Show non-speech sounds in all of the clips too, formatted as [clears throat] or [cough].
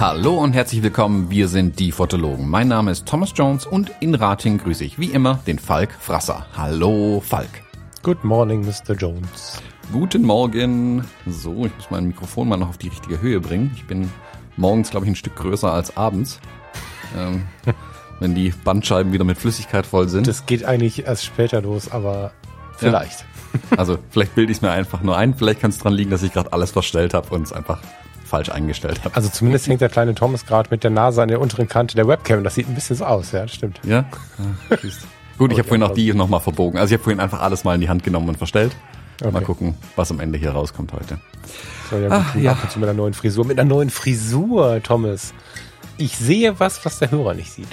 Hallo und herzlich willkommen, wir sind die Fotologen. Mein Name ist Thomas Jones und in Rating grüße ich wie immer den Falk Frasser. Hallo Falk. Good morning, Mr. Jones. Guten Morgen. So, ich muss mein Mikrofon mal noch auf die richtige Höhe bringen. Ich bin morgens, glaube ich, ein Stück größer als abends. Ähm, wenn die Bandscheiben wieder mit Flüssigkeit voll sind. Das geht eigentlich erst später los, aber vielleicht. Ja. Also vielleicht bilde ich es mir einfach nur ein. Vielleicht kann es daran liegen, dass ich gerade alles verstellt habe und es einfach falsch eingestellt habe. Also zumindest hängt der kleine Thomas gerade mit der Nase an der unteren Kante der Webcam. Das sieht ein bisschen so aus, ja, das stimmt. Ja? ja Gut, ich habe vorhin auch die nochmal verbogen. Also ich habe vorhin einfach alles mal in die Hand genommen und verstellt. Okay. Mal gucken, was am Ende hier rauskommt heute. So, ja, Ach, ja. Mit einer neuen Frisur. Mit einer neuen Frisur, Thomas. Ich sehe was, was der Hörer nicht sieht.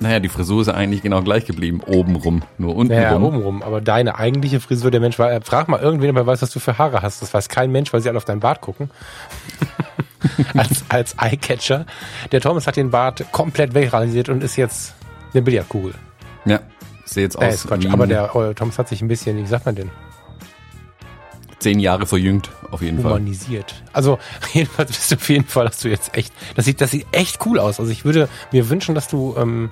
Naja, die Frisur ist eigentlich genau gleich geblieben. Oben rum, nur unten naja, rum. oben rum. Aber deine eigentliche Frisur, der Mensch war, frag mal irgendwen, der weiß, was du für Haare hast. Das weiß kein Mensch, weil sie alle auf deinen Bart gucken. [laughs] als, als Eyecatcher. Der Thomas hat den Bart komplett wegrasiert und ist jetzt eine Billardkugel. Ja, sehe jetzt aus. Äh, Quatsch, aber der äh, Thomas hat sich ein bisschen, wie sagt man denn? Zehn Jahre verjüngt, auf jeden Humanisiert. Fall. Also, [laughs] jedenfalls bist du auf jeden Fall, dass du jetzt echt, das sieht, das sieht echt cool aus. Also ich würde mir wünschen, dass du, ähm,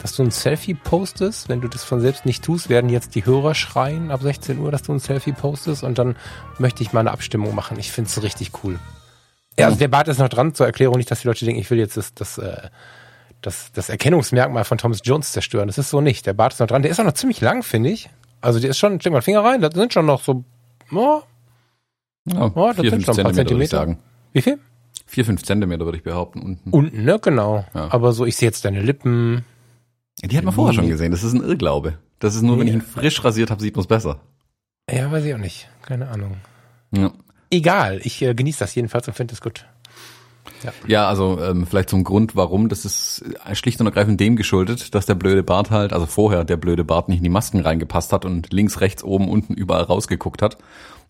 dass du ein Selfie postest. Wenn du das von selbst nicht tust, werden jetzt die Hörer schreien ab 16 Uhr, dass du ein Selfie postest und dann möchte ich mal eine Abstimmung machen. Ich finde es richtig cool. Ja, also der Bart ist noch dran zur Erklärung, nicht, dass die Leute denken, ich will jetzt das, das, äh, das, das Erkennungsmerkmal von Thomas Jones zerstören. Das ist so nicht. Der Bart ist noch dran. Der ist auch noch ziemlich lang, finde ich. Also der ist schon, steck mal Finger rein, da sind schon noch so, oh, ja, oh, das vier, sind schon ein paar Zentimeter. Zentimeter. Wie viel? Vier, fünf Zentimeter würde ich behaupten. Unten, unten ne? Genau. Ja. Aber so, ich sehe jetzt deine Lippen. Die hat man vorher schon gesehen. Das ist ein Irrglaube. Das ist nur, wenn ich ihn frisch rasiert habe, sieht man es besser. Ja, weiß ich auch nicht. Keine Ahnung. Ja. Egal. Ich äh, genieße das jedenfalls und finde es gut. Ja, ja also ähm, vielleicht zum Grund, warum, das ist schlicht und ergreifend dem geschuldet, dass der blöde Bart halt, also vorher der blöde Bart nicht in die Masken reingepasst hat und links, rechts, oben, unten überall rausgeguckt hat.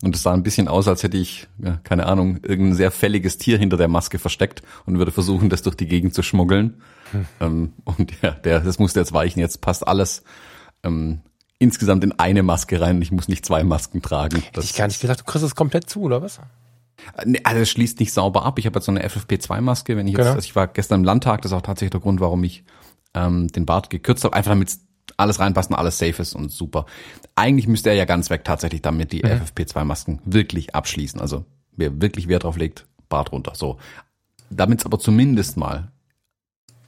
Und es sah ein bisschen aus, als hätte ich, ja, keine Ahnung, irgendein sehr fälliges Tier hinter der Maske versteckt und würde versuchen, das durch die Gegend zu schmuggeln. Hm. Ähm, und ja, der, das musste jetzt weichen, jetzt passt alles ähm, insgesamt in eine Maske rein und ich muss nicht zwei Masken tragen. Das ich gar nicht gesagt, du kriegst es komplett zu, oder was? Also es schließt nicht sauber ab. Ich habe jetzt so eine FFP2-Maske, wenn ich jetzt, genau. also ich war gestern im Landtag, das ist auch tatsächlich der Grund, warum ich ähm, den Bart gekürzt habe, einfach damit alles reinpasst und alles safe ist und super. Eigentlich müsste er ja ganz weg tatsächlich damit die mhm. FFP2-Masken wirklich abschließen. Also wer wirklich Wert drauf legt, Bart runter. So. Damit es aber zumindest mal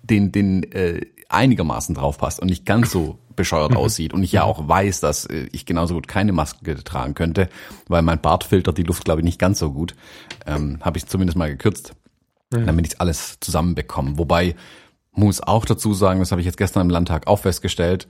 den, den äh, einigermaßen drauf passt und nicht ganz so bescheuert mhm. aussieht und ich ja auch weiß, dass äh, ich genauso gut keine Maske tragen könnte, weil mein Bart filtert die Luft, glaube ich, nicht ganz so gut, ähm, habe ich zumindest mal gekürzt, mhm. damit ich alles zusammenbekomme. Wobei muss auch dazu sagen, das habe ich jetzt gestern im Landtag auch festgestellt,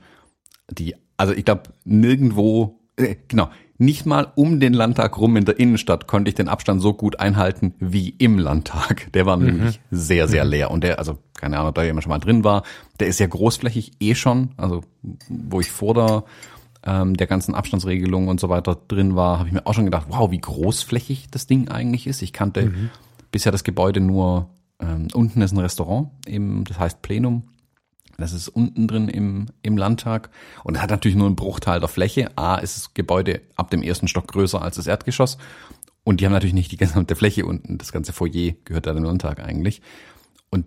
die, also ich glaube, nirgendwo, äh, genau, nicht mal um den Landtag rum in der Innenstadt konnte ich den Abstand so gut einhalten wie im Landtag. Der war mhm. nämlich sehr, sehr mhm. leer. Und der, also keine Ahnung, ob da jemand schon mal drin war, der ist ja großflächig eh schon. Also wo ich vor der, ähm, der ganzen Abstandsregelung und so weiter drin war, habe ich mir auch schon gedacht, wow, wie großflächig das Ding eigentlich ist. Ich kannte mhm. bisher das Gebäude nur, ähm, unten ist ein Restaurant, eben, das heißt Plenum. Das ist unten drin im, im Landtag und hat natürlich nur einen Bruchteil der Fläche. A ist das Gebäude ab dem ersten Stock größer als das Erdgeschoss und die haben natürlich nicht die gesamte Fläche unten. Das ganze Foyer gehört da dem Landtag eigentlich. Und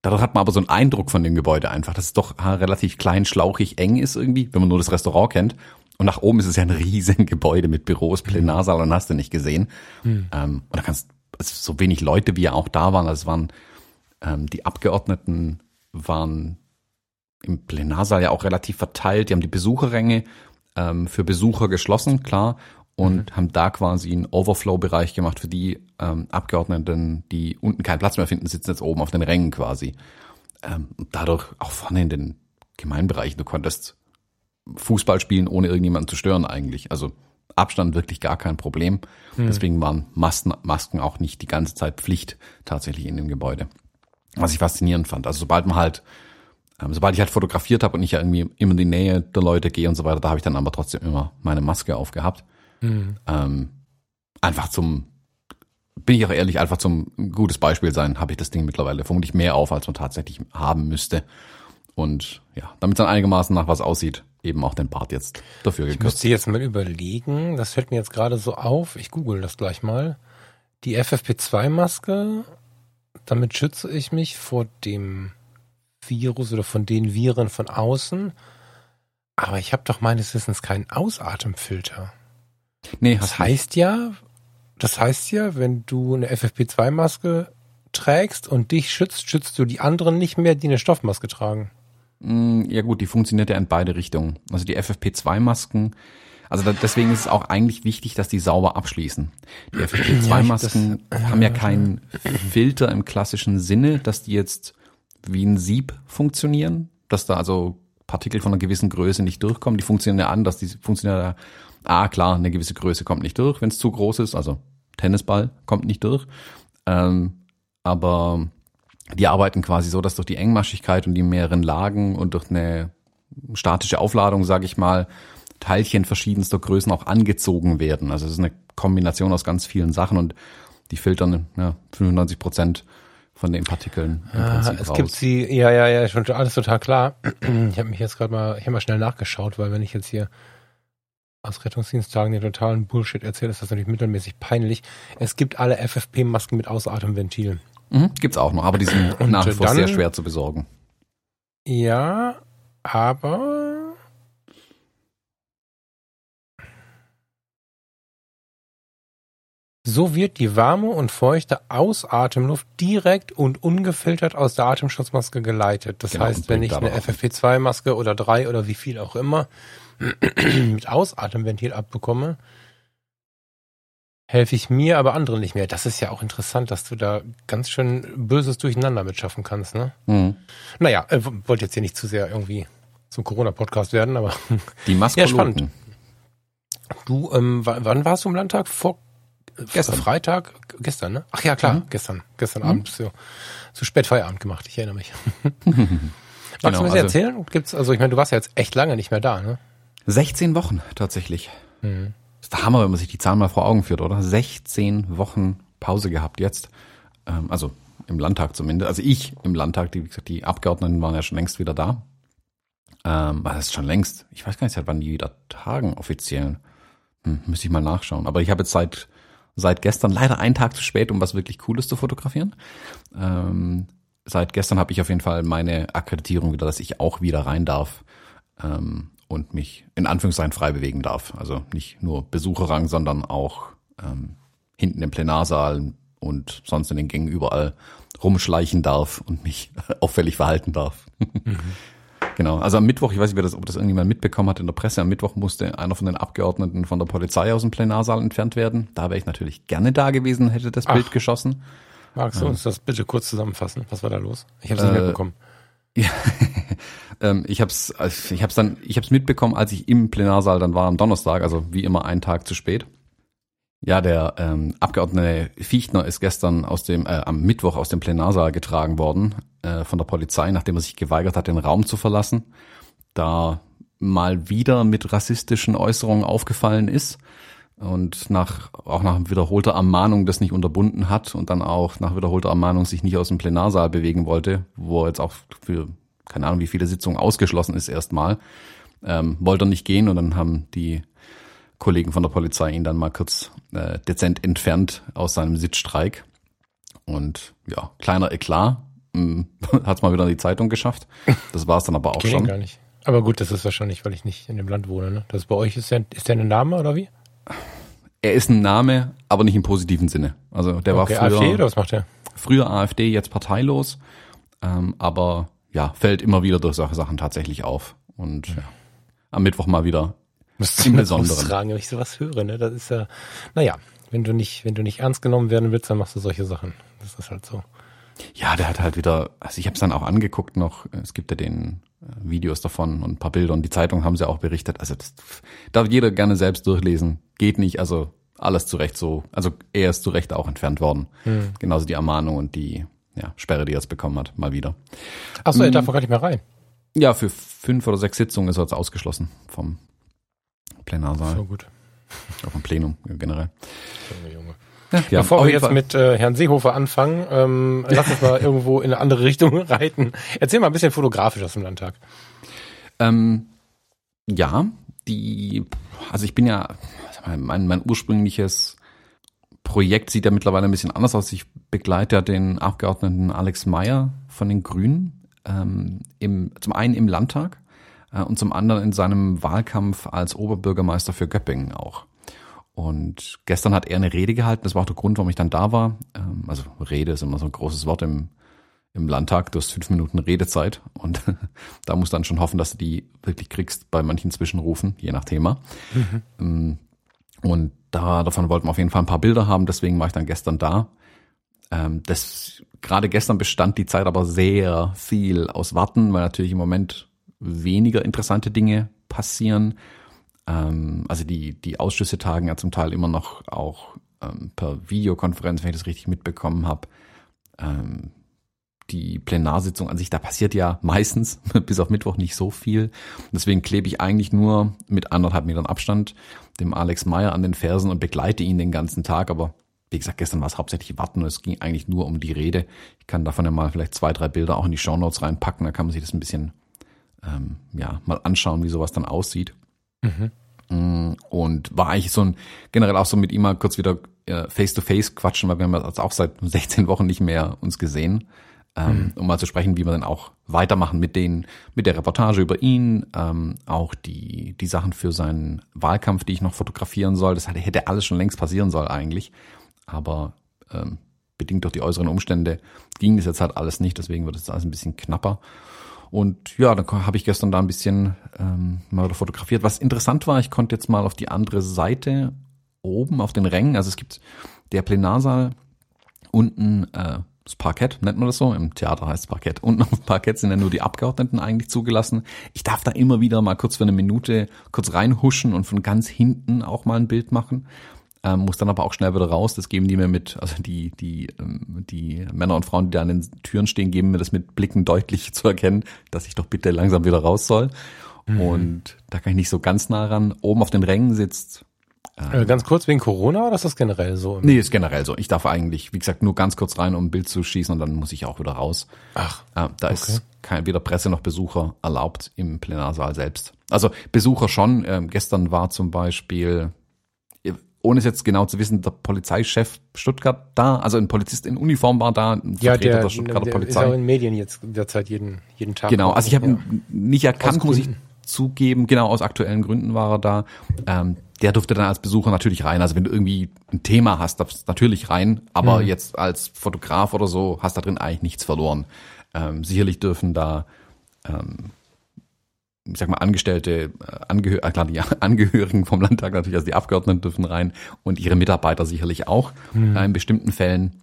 dadurch hat man aber so einen Eindruck von dem Gebäude einfach, dass es doch relativ klein, schlauchig, eng ist irgendwie, wenn man nur das Restaurant kennt. Und nach oben ist es ja ein riesen Gebäude mit Büros, Plenarsaal und hast du nicht gesehen. Mhm. Ähm, und da kannst also so wenig Leute, wie ja auch da waren, also es waren ähm, die Abgeordneten waren im Plenarsaal ja auch relativ verteilt. Die haben die Besucherränge ähm, für Besucher geschlossen, klar, und mhm. haben da quasi einen Overflow-Bereich gemacht für die ähm, Abgeordneten, die unten keinen Platz mehr finden, sitzen jetzt oben auf den Rängen quasi. Ähm, dadurch auch vorne in den Gemeinbereichen, du konntest Fußball spielen, ohne irgendjemanden zu stören eigentlich. Also Abstand wirklich gar kein Problem. Mhm. Deswegen waren Masken, Masken auch nicht die ganze Zeit Pflicht tatsächlich in dem Gebäude. Was ich faszinierend fand. Also sobald man halt sobald ich halt fotografiert habe und ich ja irgendwie immer in die Nähe der Leute gehe und so weiter, da habe ich dann aber trotzdem immer meine Maske aufgehabt. Mhm. Ähm, einfach zum bin ich auch ehrlich, einfach zum gutes Beispiel sein, habe ich das Ding mittlerweile vermutlich mehr auf, als man tatsächlich haben müsste. Und ja, damit es dann einigermaßen nach was aussieht, eben auch den Bart jetzt dafür gekürzt. Ich müsste jetzt mal überlegen, das fällt mir jetzt gerade so auf, ich google das gleich mal. Die FFP2-Maske, damit schütze ich mich vor dem Virus oder von den Viren von außen. Aber ich habe doch meines Wissens keinen Ausatemfilter. Nee, das heißt nicht. ja, das heißt ja, wenn du eine FFP2-Maske trägst und dich schützt, schützt du die anderen nicht mehr, die eine Stoffmaske tragen. Mm, ja gut, die funktioniert ja in beide Richtungen. Also die FFP2-Masken, also da, deswegen ist es auch eigentlich wichtig, dass die sauber abschließen. Die FFP2-Masken ja, haben ja keinen Filter im klassischen Sinne, dass die jetzt wie ein Sieb funktionieren, dass da also Partikel von einer gewissen Größe nicht durchkommen. Die funktionieren ja anders, die funktionieren ja, ah klar, eine gewisse Größe kommt nicht durch, wenn es zu groß ist, also Tennisball kommt nicht durch. Ähm, aber die arbeiten quasi so, dass durch die Engmaschigkeit und die mehreren Lagen und durch eine statische Aufladung, sage ich mal, Teilchen verschiedenster Größen auch angezogen werden. Also es ist eine Kombination aus ganz vielen Sachen und die filtern ja, 95 Prozent von den Partikeln. Im ah, es raus. gibt sie, ja, ja, ja, schon alles total klar. Ich habe mich jetzt gerade mal, ich habe mal schnell nachgeschaut, weil wenn ich jetzt hier aus Rettungsdiensttagen den totalen Bullshit erzähle, ist das natürlich mittelmäßig peinlich. Es gibt alle FFP-Masken mit Ausatemventilen. Mhm, gibt's auch noch, aber die sind nach wie vor sehr schwer zu besorgen. Ja, aber so wird die warme und feuchte Ausatemluft direkt und ungefiltert aus der Atemschutzmaske geleitet. Das genau, heißt, wenn ich eine FFP2-Maske oder drei oder wie viel auch immer [clears throat] mit Ausatemventil abbekomme, helfe ich mir, aber anderen nicht mehr. Das ist ja auch interessant, dass du da ganz schön böses Durcheinander mitschaffen kannst, ne? Mhm. Naja, äh, wollte jetzt hier nicht zu sehr irgendwie zum Corona-Podcast werden, aber. Die Maske. [laughs] Ja, spannend. Du, ähm, wann warst du im Landtag? Vor gestern. Freitag? Gestern, ne? Ach ja, klar, mhm. gestern. Gestern mhm. Abend so, so spät Feierabend gemacht, ich erinnere mich. [laughs] Magst genau, du mir also, erzählen? Gibt's, also ich meine, du warst ja jetzt echt lange nicht mehr da, ne? 16 Wochen tatsächlich. Mhm. Das ist der Hammer, wenn man sich die Zahlen mal vor Augen führt, oder? 16 Wochen Pause gehabt jetzt. Ähm, also im Landtag zumindest. Also ich im Landtag, die, wie gesagt, die Abgeordneten waren ja schon längst wieder da. Ähm, das ist schon längst. Ich weiß gar nicht, seit wann die wieder tagen offiziell. Hm, müsste ich mal nachschauen. Aber ich habe jetzt seit, seit gestern leider einen Tag zu spät, um was wirklich Cooles zu fotografieren. Ähm, seit gestern habe ich auf jeden Fall meine Akkreditierung wieder, dass ich auch wieder rein darf. Ähm, und mich in Anführungszeichen frei bewegen darf. Also nicht nur Besucherrang, sondern auch ähm, hinten im Plenarsaal und sonst in den Gängen überall rumschleichen darf und mich [laughs] auffällig verhalten darf. Mhm. Genau. Also am Mittwoch, ich weiß nicht, ob das irgendjemand mitbekommen hat in der Presse, am Mittwoch musste einer von den Abgeordneten von der Polizei aus dem Plenarsaal entfernt werden. Da wäre ich natürlich gerne da gewesen, hätte das Ach. Bild geschossen. Magst du uns das bitte kurz zusammenfassen? Was war da los? Ich habe es nicht äh, mitbekommen. [laughs] Ja, ähm, ich habe es ich hab's dann, ich habe es mitbekommen, als ich im Plenarsaal dann war am Donnerstag, also wie immer einen Tag zu spät. Ja, der ähm, Abgeordnete Fichtner ist gestern aus dem äh, am Mittwoch aus dem Plenarsaal getragen worden äh, von der Polizei, nachdem er sich geweigert hat, den Raum zu verlassen, da mal wieder mit rassistischen Äußerungen aufgefallen ist und nach auch nach wiederholter Ermahnung das nicht unterbunden hat und dann auch nach wiederholter Ermahnung sich nicht aus dem Plenarsaal bewegen wollte, wo er jetzt auch für keine Ahnung wie viele Sitzungen ausgeschlossen ist erstmal, ähm, wollte er nicht gehen und dann haben die Kollegen von der Polizei ihn dann mal kurz äh, dezent entfernt aus seinem Sitzstreik. Und ja kleiner Eklat [laughs] hat es mal wieder in die Zeitung geschafft. Das war es dann aber auch schon. Gar nicht. Aber gut, das ist wahrscheinlich, weil ich nicht in dem Land wohne. Ne? Das bei euch ist der, ist der ein Name oder wie? er ist ein Name, aber nicht im positiven Sinne. Also der okay, war früher AfD oder was macht er? Früher AfD, jetzt parteilos, ähm, aber ja, fällt immer wieder durch solche Sachen tatsächlich auf. Und ja, am Mittwoch mal wieder Müsste im [laughs] Besonderen. Fragen, wenn ich sowas höre, ne? Das ist ja, naja, wenn du nicht, wenn du nicht ernst genommen werden willst, dann machst du solche Sachen. Das ist halt so. Ja, der hat halt wieder, also ich habe es dann auch angeguckt noch, es gibt ja den äh, Videos davon und ein paar Bilder und die Zeitung haben sie auch berichtet. Also das darf jeder gerne selbst durchlesen. Geht nicht, also alles zu Recht so, also er ist zu Recht auch entfernt worden. Hm. Genauso die Ermahnung und die ja, Sperre, die er jetzt bekommen hat, mal wieder. Achso, er darf hm. gar nicht mehr rein. Ja, für fünf oder sechs Sitzungen ist er jetzt ausgeschlossen vom Plenarsaal. So gut. Auch vom Plenum generell. Junge, Junge. Ja, Bevor wir jetzt Fall. mit äh, Herrn Seehofer anfangen, ähm, [laughs] lass uns mal irgendwo in eine andere Richtung [laughs] reiten. Erzähl mal ein bisschen fotografisch aus dem Landtag. Ähm, ja, die, also ich bin ja, mein, mein ursprüngliches Projekt sieht ja mittlerweile ein bisschen anders aus. Ich begleite ja den Abgeordneten Alex Meyer von den Grünen, ähm, im, zum einen im Landtag äh, und zum anderen in seinem Wahlkampf als Oberbürgermeister für Göppingen auch. Und gestern hat er eine Rede gehalten, das war auch der Grund, warum ich dann da war. Ähm, also Rede ist immer so ein großes Wort im, im Landtag, du hast fünf Minuten Redezeit und [laughs] da musst du dann schon hoffen, dass du die wirklich kriegst bei manchen Zwischenrufen, je nach Thema. Mhm. Ähm, und da, davon wollten wir auf jeden Fall ein paar Bilder haben, deswegen war ich dann gestern da. Ähm, das, gerade gestern bestand die Zeit aber sehr viel aus Warten, weil natürlich im Moment weniger interessante Dinge passieren. Ähm, also die, die Ausschüsse tagen ja zum Teil immer noch auch ähm, per Videokonferenz, wenn ich das richtig mitbekommen habe. Ähm, die Plenarsitzung an sich, da passiert ja meistens [laughs] bis auf Mittwoch nicht so viel. Deswegen klebe ich eigentlich nur mit anderthalb Metern Abstand dem Alex Meyer an den Fersen und begleite ihn den ganzen Tag. Aber wie gesagt, gestern war es hauptsächlich Warten und es ging eigentlich nur um die Rede. Ich kann davon ja mal vielleicht zwei, drei Bilder auch in die Shownotes reinpacken. Da kann man sich das ein bisschen ähm, ja mal anschauen, wie sowas dann aussieht. Mhm. Mm, und war eigentlich so ein, generell auch so mit ihm mal kurz wieder face to face quatschen, weil wir haben jetzt auch seit [laughs] 16 Wochen nicht mehr uns gesehen, ähm, mhm. um mal zu sprechen, wie wir dann auch weitermachen mit den, mit der Reportage über ihn, ähm, auch die, die Sachen für seinen Wahlkampf, die ich noch fotografieren soll. Das hätte alles schon längst passieren soll eigentlich. Aber ähm, bedingt durch die äußeren Umstände ging das jetzt halt alles nicht, deswegen wird es alles ein bisschen knapper. Und ja, dann habe ich gestern da ein bisschen ähm, mal fotografiert. Was interessant war, ich konnte jetzt mal auf die andere Seite oben auf den Rängen, also es gibt der Plenarsaal unten äh, das Parkett, nennt man das so, im Theater heißt es Parkett. Unten auf dem Parkett sind ja nur die Abgeordneten eigentlich zugelassen. Ich darf da immer wieder mal kurz für eine Minute kurz reinhuschen und von ganz hinten auch mal ein Bild machen ähm, muss dann aber auch schnell wieder raus. Das geben die mir mit, also die, die, ähm, die Männer und Frauen, die da an den Türen stehen, geben mir das mit Blicken deutlich [laughs] zu erkennen, dass ich doch bitte langsam wieder raus soll. Mhm. Und da kann ich nicht so ganz nah ran. Oben auf den Rängen sitzt. Ähm, äh, ganz kurz wegen Corona oder ist das generell so? Nee, ist generell so. Ich darf eigentlich, wie gesagt, nur ganz kurz rein, um ein Bild zu schießen und dann muss ich auch wieder raus. Ach. Äh, da okay. ist kein, weder Presse noch Besucher erlaubt im Plenarsaal selbst. Also Besucher schon. Ähm, gestern war zum Beispiel ohne es jetzt genau zu wissen, der Polizeichef Stuttgart da, also ein Polizist in Uniform war da, ein ja, Vertreter der, der Stuttgarter der Polizei. Ist auch in Medien jetzt derzeit jeden, jeden Tag. Genau, also ich habe ja. ihn nicht erkannt, muss ich zugeben, genau aus aktuellen Gründen war er da. Ähm, der durfte dann als Besucher natürlich rein. Also wenn du irgendwie ein Thema hast, darfst du natürlich rein, aber mhm. jetzt als Fotograf oder so hast da drin eigentlich nichts verloren. Ähm, sicherlich dürfen da ähm, sag mal, Angestellte, äh, Angehör äh, klar, die [laughs] Angehörigen vom Landtag natürlich, also die Abgeordneten dürfen rein und ihre Mitarbeiter sicherlich auch mhm. in bestimmten Fällen.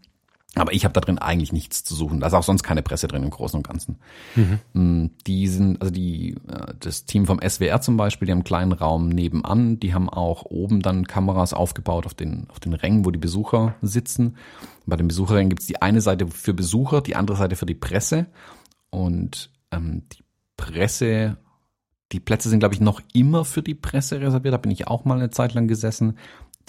Aber ich habe da drin eigentlich nichts zu suchen. Da ist auch sonst keine Presse drin im Großen und Ganzen. Mhm. Mm, die sind, also die, äh, das Team vom SWR zum Beispiel, die haben einen kleinen Raum nebenan. Die haben auch oben dann Kameras aufgebaut auf den, auf den Rängen, wo die Besucher sitzen. Bei den Besucherrängen gibt's die eine Seite für Besucher, die andere Seite für die Presse. Und ähm, die Presse die Plätze sind, glaube ich, noch immer für die Presse reserviert. Da bin ich auch mal eine Zeit lang gesessen.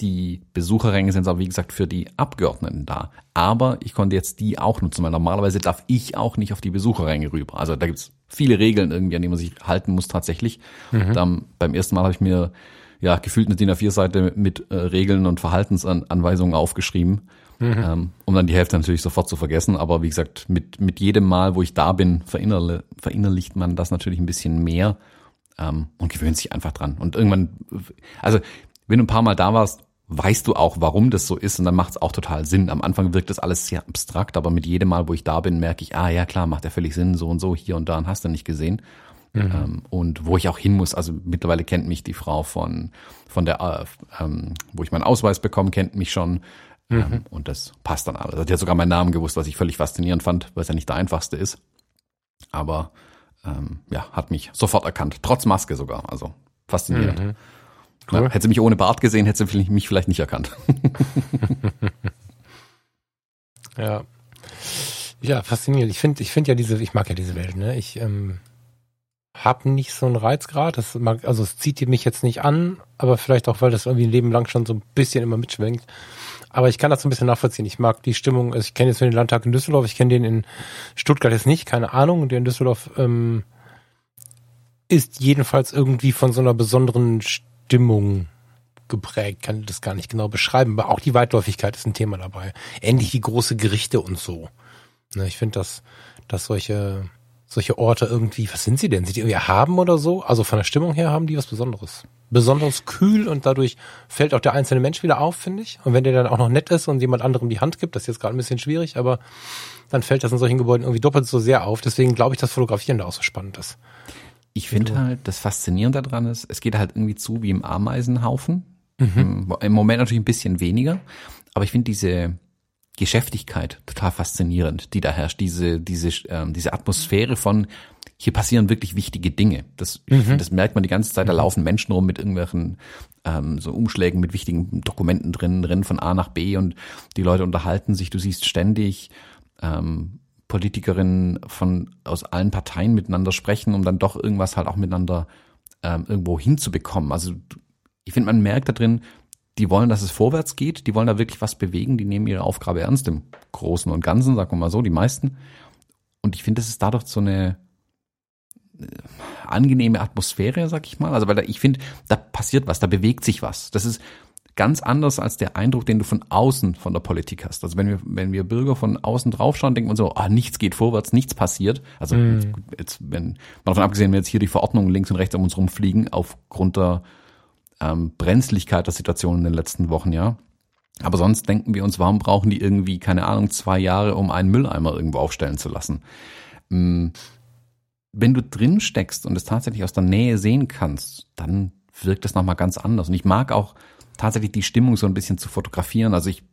Die Besucherränge sind aber, wie gesagt, für die Abgeordneten da. Aber ich konnte jetzt die auch nutzen, weil normalerweise darf ich auch nicht auf die Besucherränge rüber. Also da gibt's viele Regeln irgendwie, an die man sich halten muss tatsächlich. Mhm. Dann, beim ersten Mal habe ich mir ja gefühlt eine DIN A4-Seite mit äh, Regeln und Verhaltensanweisungen aufgeschrieben, mhm. ähm, um dann die Hälfte natürlich sofort zu vergessen. Aber wie gesagt, mit, mit jedem Mal, wo ich da bin, verinnerle, verinnerlicht man das natürlich ein bisschen mehr ähm, und gewöhnt sich einfach dran. Und irgendwann, also wenn du ein paar Mal da warst, weißt du auch, warum das so ist und dann macht es auch total Sinn. Am Anfang wirkt das alles sehr abstrakt, aber mit jedem Mal, wo ich da bin, merke ich, ah ja klar, macht ja völlig Sinn, so und so, hier und da und hast du nicht gesehen. Mhm. Ähm, und wo ich auch hin muss, also mittlerweile kennt mich die Frau von, von der, äh, ähm, wo ich meinen Ausweis bekomme, kennt mich schon. Ähm, mhm. und das passt dann alles. Also die hat sogar meinen Namen gewusst, was ich völlig faszinierend fand, weil es ja nicht der einfachste ist. Aber ähm, ja, hat mich sofort erkannt. Trotz Maske sogar. Also faszinierend. Mhm. Cool. Ja, hätte sie mich ohne Bart gesehen, hätte sie mich vielleicht nicht erkannt. [laughs] ja. Ja, faszinierend. Ich finde, ich finde ja diese, ich mag ja diese Welt, ne? Ich ähm, habe nicht so einen Reizgrad. Das mag, also es zieht mich jetzt nicht an, aber vielleicht auch, weil das irgendwie ein Leben lang schon so ein bisschen immer mitschwenkt. Aber ich kann das so ein bisschen nachvollziehen. Ich mag die Stimmung. Also ich kenne jetzt den Landtag in Düsseldorf, ich kenne den in Stuttgart jetzt nicht, keine Ahnung. Der in Düsseldorf ähm, ist jedenfalls irgendwie von so einer besonderen Stimmung geprägt, kann das gar nicht genau beschreiben, aber auch die Weitläufigkeit ist ein Thema dabei. Ähnlich wie große Gerichte und so. Ne, ich finde, dass, dass solche, solche Orte irgendwie, was sind sie denn? Sind die irgendwie haben oder so? Also von der Stimmung her haben die was Besonderes. Besonders kühl und dadurch fällt auch der einzelne Mensch wieder auf, finde ich. Und wenn der dann auch noch nett ist und jemand anderem die Hand gibt, das ist jetzt gerade ein bisschen schwierig, aber dann fällt das in solchen Gebäuden irgendwie doppelt so sehr auf. Deswegen glaube ich, dass Fotografieren da auch so spannend ist. Ich finde halt, das Faszinierende daran ist, es geht halt irgendwie zu wie im Ameisenhaufen. Mhm. Im Moment natürlich ein bisschen weniger, aber ich finde diese Geschäftigkeit total faszinierend, die da herrscht. Diese, diese, ähm, diese Atmosphäre von, hier passieren wirklich wichtige Dinge. Das, mhm. das merkt man die ganze Zeit, da mhm. laufen Menschen rum mit irgendwelchen ähm, so Umschlägen mit wichtigen Dokumenten drin, rennen von A nach B und die Leute unterhalten sich. Du siehst ständig ähm, Politikerinnen von aus allen Parteien miteinander sprechen, um dann doch irgendwas halt auch miteinander ähm, irgendwo hinzubekommen. Also ich finde, man merkt da drin, die wollen, dass es vorwärts geht, die wollen da wirklich was bewegen, die nehmen ihre Aufgabe ernst im Großen und Ganzen, sagen wir mal so, die meisten. Und ich finde, das ist dadurch so eine äh, angenehme Atmosphäre, sag ich mal. Also weil da, ich finde, da passiert was, da bewegt sich was. Das ist ganz anders als der Eindruck, den du von außen von der Politik hast. Also wenn wir, wenn wir Bürger von außen draufschauen, denken wir so, ah, nichts geht vorwärts, nichts passiert. Also mm. jetzt, jetzt, wenn, davon abgesehen, wenn jetzt hier die Verordnungen links und rechts um uns rumfliegen, aufgrund der ähm, Brenzlichkeit der Situation in den letzten Wochen, ja. Aber sonst denken wir uns, warum brauchen die irgendwie, keine Ahnung, zwei Jahre, um einen Mülleimer irgendwo aufstellen zu lassen? Mm, wenn du drin steckst und es tatsächlich aus der Nähe sehen kannst, dann wirkt das nochmal ganz anders. Und ich mag auch tatsächlich die Stimmung so ein bisschen zu fotografieren. Also ich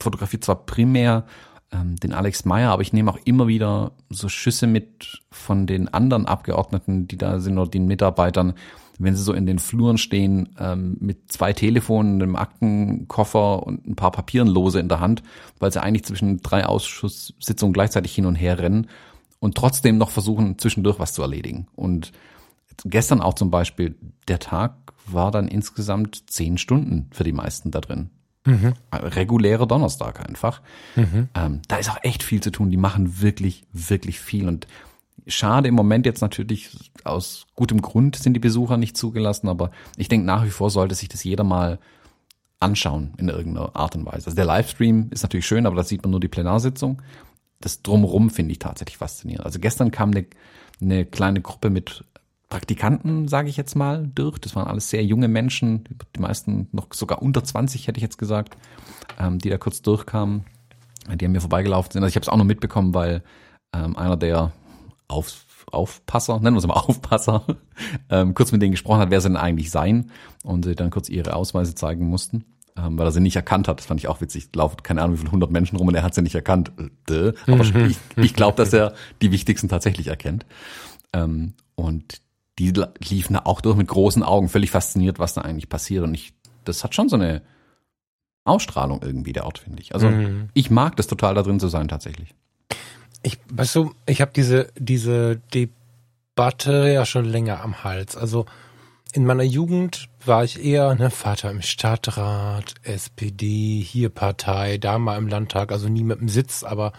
fotografiere zwar primär ähm, den Alex Meyer, aber ich nehme auch immer wieder so Schüsse mit von den anderen Abgeordneten, die da sind oder den Mitarbeitern, wenn sie so in den Fluren stehen ähm, mit zwei Telefonen, einem Aktenkoffer und ein paar Papieren lose in der Hand, weil sie eigentlich zwischen drei Ausschusssitzungen gleichzeitig hin und her rennen und trotzdem noch versuchen, zwischendurch was zu erledigen. Und gestern auch zum Beispiel, der Tag war dann insgesamt zehn Stunden für die meisten da drin. Mhm. Regulärer Donnerstag einfach. Mhm. Ähm, da ist auch echt viel zu tun. Die machen wirklich, wirklich viel. Und schade im Moment jetzt natürlich, aus gutem Grund sind die Besucher nicht zugelassen, aber ich denke nach wie vor sollte sich das jeder mal anschauen in irgendeiner Art und Weise. Also der Livestream ist natürlich schön, aber da sieht man nur die Plenarsitzung. Das drumherum finde ich tatsächlich faszinierend. Also gestern kam eine, eine kleine Gruppe mit Praktikanten, sage ich jetzt mal, durch. Das waren alles sehr junge Menschen, die meisten noch sogar unter 20, hätte ich jetzt gesagt, ähm, die da kurz durchkamen, die an mir vorbeigelaufen sind. Also ich habe es auch noch mitbekommen, weil ähm, einer der Auf, Aufpasser, nennen wir es mal [laughs] Aufpasser, ähm, kurz mit denen gesprochen hat, wer sie denn eigentlich seien und sie dann kurz ihre Ausweise zeigen mussten. Ähm, weil er sie nicht erkannt hat. Das fand ich auch witzig. Laufen keine Ahnung wie viele hundert Menschen rum und er hat sie nicht erkannt. Äh, aber ich, ich glaube, dass er die wichtigsten tatsächlich erkennt. Ähm, und die liefen da auch durch mit großen Augen, völlig fasziniert, was da eigentlich passiert. Und ich, das hat schon so eine Ausstrahlung irgendwie, der Ort, finde ich. Also mhm. ich mag das total da drin zu sein, tatsächlich. Ich, weißt du, ich habe diese, diese Debatte ja schon länger am Hals. Also in meiner Jugend war ich eher ne, Vater im Stadtrat, SPD, hier Partei, da mal im Landtag, also nie mit dem Sitz, aber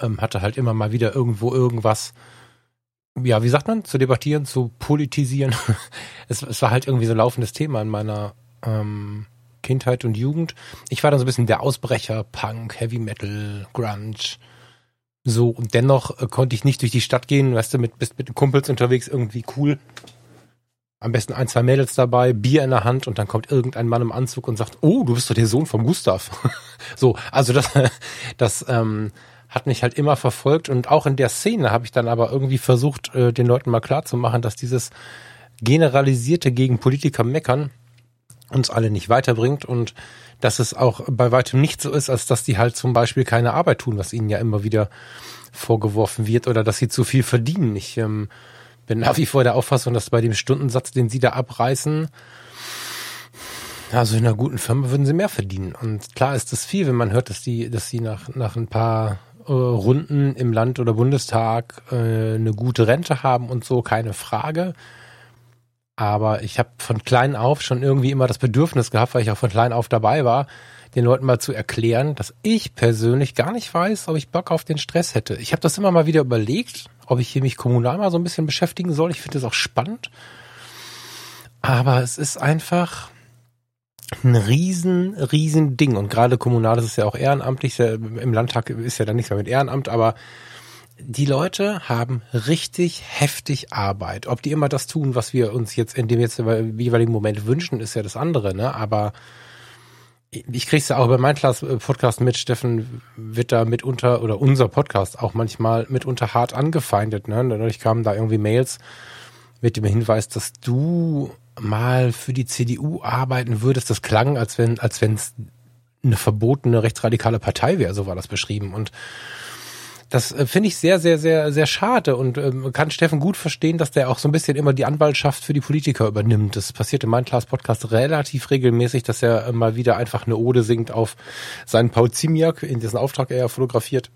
ähm, hatte halt immer mal wieder irgendwo irgendwas ja, wie sagt man, zu debattieren, zu politisieren. [laughs] es, es war halt irgendwie so laufendes Thema in meiner ähm, Kindheit und Jugend. Ich war dann so ein bisschen der Ausbrecher, Punk, Heavy Metal, Grunge. So, und dennoch äh, konnte ich nicht durch die Stadt gehen, weißt du, mit, bist mit Kumpels unterwegs, irgendwie cool. Am besten ein, zwei Mädels dabei, Bier in der Hand und dann kommt irgendein Mann im Anzug und sagt, oh, du bist doch der Sohn von Gustav. [laughs] so, also das, [laughs] das ähm, hat mich halt immer verfolgt und auch in der Szene habe ich dann aber irgendwie versucht, äh, den Leuten mal klarzumachen, dass dieses generalisierte gegen Politiker meckern uns alle nicht weiterbringt und dass es auch bei weitem nicht so ist, als dass die halt zum Beispiel keine Arbeit tun, was ihnen ja immer wieder vorgeworfen wird oder dass sie zu viel verdienen. Ich ähm, bin nach wie vor der Auffassung, dass bei dem Stundensatz, den sie da abreißen, also in einer guten Firma würden sie mehr verdienen. Und klar ist das viel, wenn man hört, dass die, dass sie nach, nach ein paar äh, Runden im Land oder Bundestag äh, eine gute Rente haben und so, keine Frage. Aber ich habe von klein auf schon irgendwie immer das Bedürfnis gehabt, weil ich auch von klein auf dabei war, den Leuten mal zu erklären, dass ich persönlich gar nicht weiß, ob ich Bock auf den Stress hätte. Ich habe das immer mal wieder überlegt, ob ich hier mich kommunal mal so ein bisschen beschäftigen soll. Ich finde das auch spannend. Aber es ist einfach ein riesen, riesen Ding. Und gerade kommunal ist es ja auch ehrenamtlich. Im Landtag ist ja dann nichts mehr mit Ehrenamt, aber die Leute haben richtig heftig Arbeit. Ob die immer das tun, was wir uns jetzt in dem jetzt jeweiligen Moment wünschen, ist ja das andere, ne? Aber ich krieg's ja auch bei meinem äh, Podcast mit, Steffen wird da mitunter, oder unser Podcast auch manchmal mitunter hart angefeindet, ne? Dadurch kamen da irgendwie Mails mit dem Hinweis, dass du mal für die CDU arbeiten würdest. Das klang, als wenn, als wenn es eine verbotene rechtsradikale Partei wäre, so war das beschrieben. Und das äh, finde ich sehr, sehr, sehr, sehr schade und ähm, kann Steffen gut verstehen, dass der auch so ein bisschen immer die Anwaltschaft für die Politiker übernimmt. Das passiert in meinem Class Podcast relativ regelmäßig, dass er äh, mal wieder einfach eine Ode singt auf seinen Paul Ziemiak, in dessen Auftrag er fotografiert.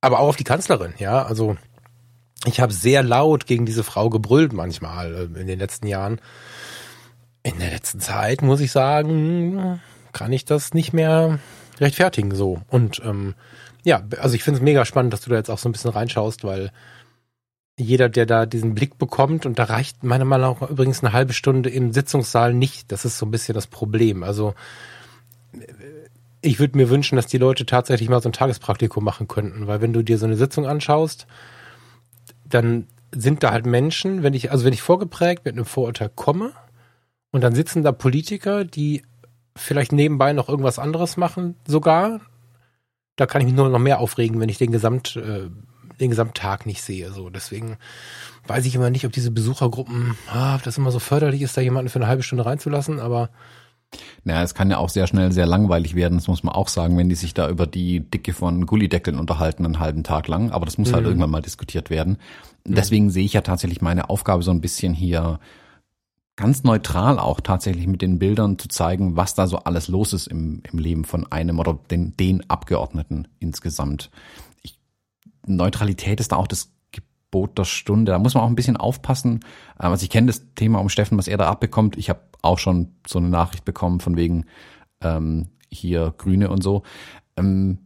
Aber auch auf die Kanzlerin, ja. Also ich habe sehr laut gegen diese Frau gebrüllt manchmal äh, in den letzten Jahren. In der letzten Zeit, muss ich sagen, kann ich das nicht mehr rechtfertigen so. Und ähm, ja, also ich finde es mega spannend, dass du da jetzt auch so ein bisschen reinschaust, weil jeder, der da diesen Blick bekommt, und da reicht meiner Meinung nach übrigens eine halbe Stunde im Sitzungssaal nicht. Das ist so ein bisschen das Problem. Also ich würde mir wünschen, dass die Leute tatsächlich mal so ein Tagespraktikum machen könnten, weil wenn du dir so eine Sitzung anschaust, dann sind da halt Menschen, wenn ich, also wenn ich vorgeprägt mit einem Vorurteil komme, und dann sitzen da Politiker, die vielleicht nebenbei noch irgendwas anderes machen, sogar, da kann ich mich nur noch mehr aufregen, wenn ich den Gesamt, äh, den Gesamttag nicht sehe. So, deswegen weiß ich immer nicht, ob diese Besuchergruppen, ah, ob das immer so förderlich ist, da jemanden für eine halbe Stunde reinzulassen, aber naja, es kann ja auch sehr schnell sehr langweilig werden, das muss man auch sagen, wenn die sich da über die Dicke von Gullideckeln unterhalten, einen halben Tag lang. Aber das muss halt mhm. halt irgendwann mal diskutiert werden. Mhm. Deswegen sehe ich ja tatsächlich meine Aufgabe so ein bisschen hier ganz neutral auch tatsächlich mit den Bildern zu zeigen, was da so alles los ist im, im Leben von einem oder den, den Abgeordneten insgesamt. Ich, Neutralität ist da auch das Gebot der Stunde. Da muss man auch ein bisschen aufpassen. Also ich kenne das Thema um Steffen, was er da abbekommt. Ich habe auch schon so eine Nachricht bekommen von wegen ähm, hier Grüne und so. Ähm,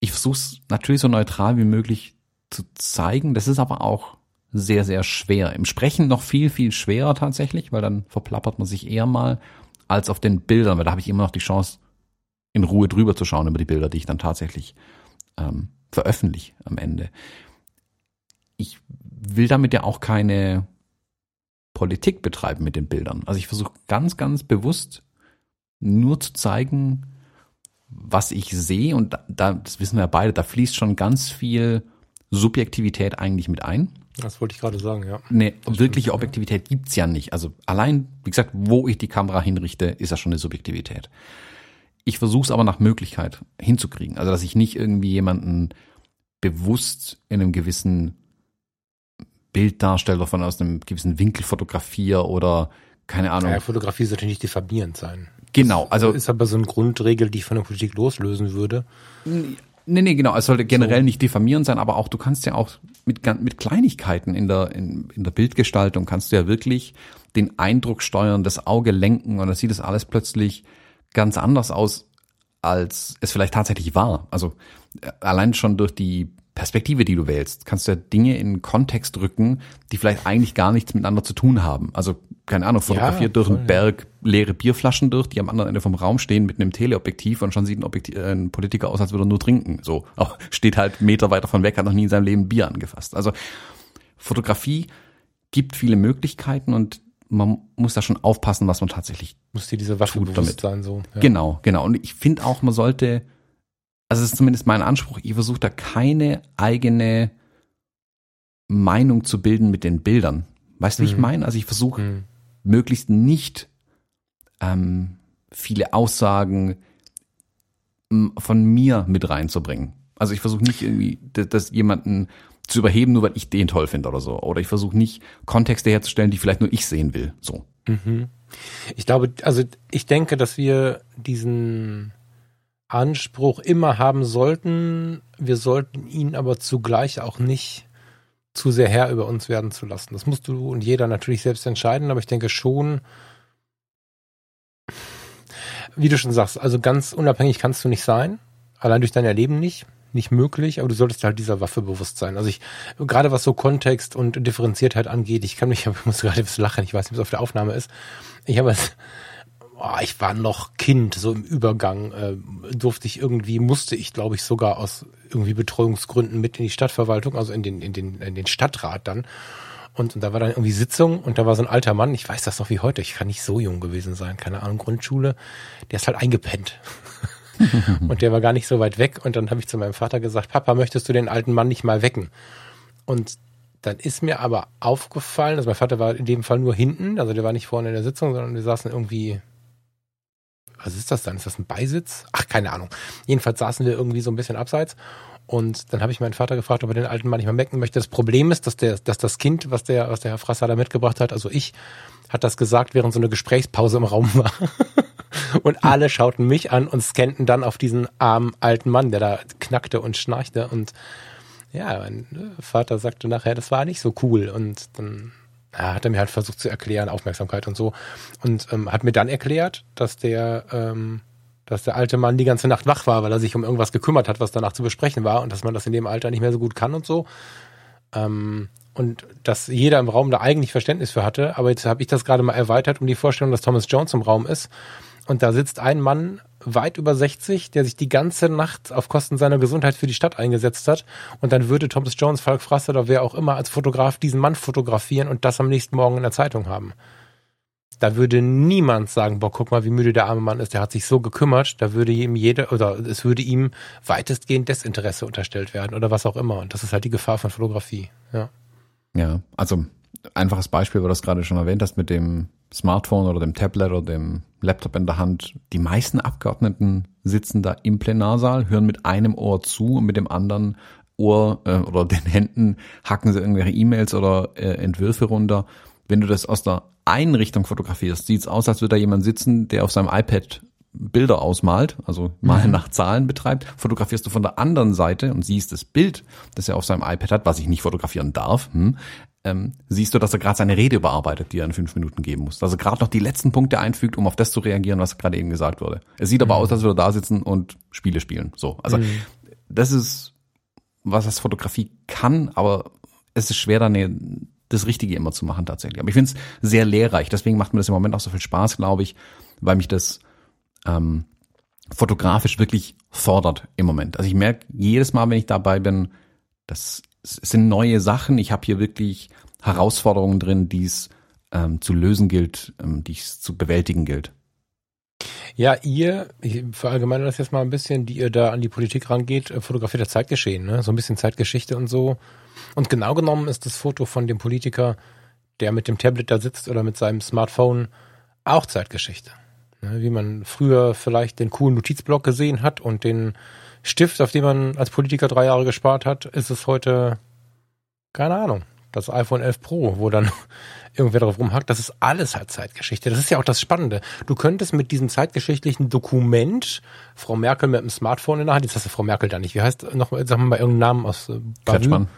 ich versuche es natürlich so neutral wie möglich zu zeigen. Das ist aber auch sehr, sehr schwer. Im Sprechen noch viel, viel schwerer tatsächlich, weil dann verplappert man sich eher mal als auf den Bildern, weil da habe ich immer noch die Chance, in Ruhe drüber zu schauen über die Bilder, die ich dann tatsächlich ähm, veröffentliche am Ende. Ich will damit ja auch keine Politik betreiben mit den Bildern. Also ich versuche ganz, ganz bewusst nur zu zeigen, was ich sehe und da, das wissen wir ja beide, da fließt schon ganz viel Subjektivität eigentlich mit ein. Das wollte ich gerade sagen, ja. Nee, wirkliche stimmt, Objektivität ja. gibt's ja nicht. Also allein, wie gesagt, wo ich die Kamera hinrichte, ist ja schon eine Subjektivität. Ich versuche es aber nach Möglichkeit hinzukriegen. Also dass ich nicht irgendwie jemanden bewusst in einem gewissen Bild darstelle, davon aus einem gewissen Winkel fotografiere oder keine Ahnung. Ja, Fotografie sollte nicht diffamierend sein. Genau, also ist aber so eine Grundregel, die ich von der Politik loslösen würde. Nee, nee, genau. Es sollte generell so. nicht diffamierend sein, aber auch du kannst ja auch mit, mit Kleinigkeiten in der, in, in der Bildgestaltung kannst du ja wirklich den Eindruck steuern, das Auge lenken und dann sieht es alles plötzlich ganz anders aus, als es vielleicht tatsächlich war. Also äh, allein schon durch die Perspektive, die du wählst, kannst du ja Dinge in Kontext rücken, die vielleicht eigentlich gar nichts miteinander zu tun haben. Also, keine Ahnung, fotografiert ja, durch einen Berg leere Bierflaschen durch, die am anderen Ende vom Raum stehen mit einem Teleobjektiv und schon sieht ein, Objektiv, äh, ein Politiker aus, als würde er nur trinken. So, [laughs] auch steht halt Meter weiter von weg, hat noch nie in seinem Leben Bier angefasst. Also Fotografie gibt viele Möglichkeiten und man muss da schon aufpassen, was man tatsächlich muss dir diese Waffe bewusst sein so. Ja. Genau, genau. Und ich finde auch, man sollte also es ist zumindest mein Anspruch, ich versuche da keine eigene Meinung zu bilden mit den Bildern. Weißt du, mhm. wie ich mhm. meine? Also ich versuche mhm. Möglichst nicht ähm, viele Aussagen von mir mit reinzubringen. Also ich versuche nicht irgendwie, das, das jemanden zu überheben, nur weil ich den toll finde oder so. Oder ich versuche nicht Kontexte herzustellen, die vielleicht nur ich sehen will. So. Mhm. Ich glaube, also ich denke, dass wir diesen Anspruch immer haben sollten. Wir sollten ihn aber zugleich auch nicht zu sehr Herr über uns werden zu lassen. Das musst du und jeder natürlich selbst entscheiden, aber ich denke schon, wie du schon sagst, also ganz unabhängig kannst du nicht sein, allein durch dein Erleben nicht, nicht möglich, aber du solltest halt dieser Waffe bewusst sein. Also ich, gerade was so Kontext und Differenziertheit angeht, ich kann mich, [laughs] ich muss gerade bisschen lachen, ich weiß nicht, es auf der Aufnahme ist. Ich habe es, oh, ich war noch Kind, so im Übergang, äh, durfte ich irgendwie, musste ich, glaube ich, sogar aus irgendwie Betreuungsgründen mit in die Stadtverwaltung, also in den, in den, in den Stadtrat dann. Und, und da war dann irgendwie Sitzung und da war so ein alter Mann, ich weiß das noch wie heute, ich kann nicht so jung gewesen sein, keine Ahnung, Grundschule, der ist halt eingepennt. [laughs] und der war gar nicht so weit weg. Und dann habe ich zu meinem Vater gesagt, Papa, möchtest du den alten Mann nicht mal wecken? Und dann ist mir aber aufgefallen, also mein Vater war in dem Fall nur hinten, also der war nicht vorne in der Sitzung, sondern wir saßen irgendwie was ist das dann? Ist das ein Beisitz? Ach, keine Ahnung. Jedenfalls saßen wir irgendwie so ein bisschen abseits. Und dann habe ich meinen Vater gefragt, ob er den alten Mann nicht mehr mecken möchte. Das Problem ist, dass der, dass das Kind, was der, was der Herr Frasser da mitgebracht hat, also ich, hat das gesagt, während so eine Gesprächspause im Raum war. [laughs] und alle schauten mich an und scannten dann auf diesen armen alten Mann, der da knackte und schnarchte. Und ja, mein Vater sagte nachher, das war nicht so cool. Und dann hat er mir halt versucht zu erklären, Aufmerksamkeit und so. Und ähm, hat mir dann erklärt, dass der, ähm, dass der alte Mann die ganze Nacht wach war, weil er sich um irgendwas gekümmert hat, was danach zu besprechen war und dass man das in dem Alter nicht mehr so gut kann und so. Ähm, und dass jeder im Raum da eigentlich Verständnis für hatte. Aber jetzt habe ich das gerade mal erweitert um die Vorstellung, dass Thomas Jones im Raum ist. Und da sitzt ein Mann weit über 60, der sich die ganze Nacht auf Kosten seiner Gesundheit für die Stadt eingesetzt hat. Und dann würde Thomas Jones, Falk Frasser oder wer auch immer als Fotograf diesen Mann fotografieren und das am nächsten Morgen in der Zeitung haben. Da würde niemand sagen, boah, guck mal, wie müde der arme Mann ist, der hat sich so gekümmert, da würde ihm jeder, oder es würde ihm weitestgehend Desinteresse unterstellt werden oder was auch immer. Und das ist halt die Gefahr von Fotografie, ja. Ja, also einfaches Beispiel, wo du das gerade schon erwähnt hast, mit dem Smartphone oder dem Tablet oder dem Laptop in der Hand. Die meisten Abgeordneten sitzen da im Plenarsaal, hören mit einem Ohr zu und mit dem anderen Ohr äh, oder den Händen hacken sie irgendwelche E-Mails oder äh, Entwürfe runter. Wenn du das aus der einen Richtung fotografierst, sieht's aus, als würde da jemand sitzen, der auf seinem iPad Bilder ausmalt, also mal mhm. nach Zahlen betreibt, fotografierst du von der anderen Seite und siehst das Bild, das er auf seinem iPad hat, was ich nicht fotografieren darf, hm, ähm, siehst du, dass er gerade seine Rede überarbeitet, die er in fünf Minuten geben muss. Dass er gerade noch die letzten Punkte einfügt, um auf das zu reagieren, was gerade eben gesagt wurde. Es sieht aber mhm. aus, als würde er da sitzen und Spiele spielen. So, also mhm. das ist, was das Fotografie kann, aber es ist schwer, dann das Richtige immer zu machen tatsächlich. Aber ich finde es sehr lehrreich. Deswegen macht mir das im Moment auch so viel Spaß, glaube ich, weil mich das ähm, fotografisch wirklich fordert im Moment. Also ich merke jedes Mal, wenn ich dabei bin, das sind neue Sachen. Ich habe hier wirklich Herausforderungen drin, die es ähm, zu lösen gilt, ähm, die es zu bewältigen gilt. Ja, ihr, ich verallgemeine das jetzt mal ein bisschen, die ihr da an die Politik rangeht, äh, fotografiert das Zeitgeschehen, ne? so ein bisschen Zeitgeschichte und so. Und genau genommen ist das Foto von dem Politiker, der mit dem Tablet da sitzt oder mit seinem Smartphone, auch Zeitgeschichte. Ne? Wie man früher vielleicht den coolen Notizblock gesehen hat und den Stift, auf den man als Politiker drei Jahre gespart hat, ist es heute, keine Ahnung, das iPhone 11 Pro, wo dann [laughs] irgendwer drauf rumhackt. Das ist alles halt Zeitgeschichte. Das ist ja auch das Spannende. Du könntest mit diesem zeitgeschichtlichen Dokument Frau Merkel mit dem Smartphone in der Hand, jetzt hast du Frau Merkel da nicht, wie heißt noch, sagen wir mal irgendeinen Namen aus äh, Kretschmann.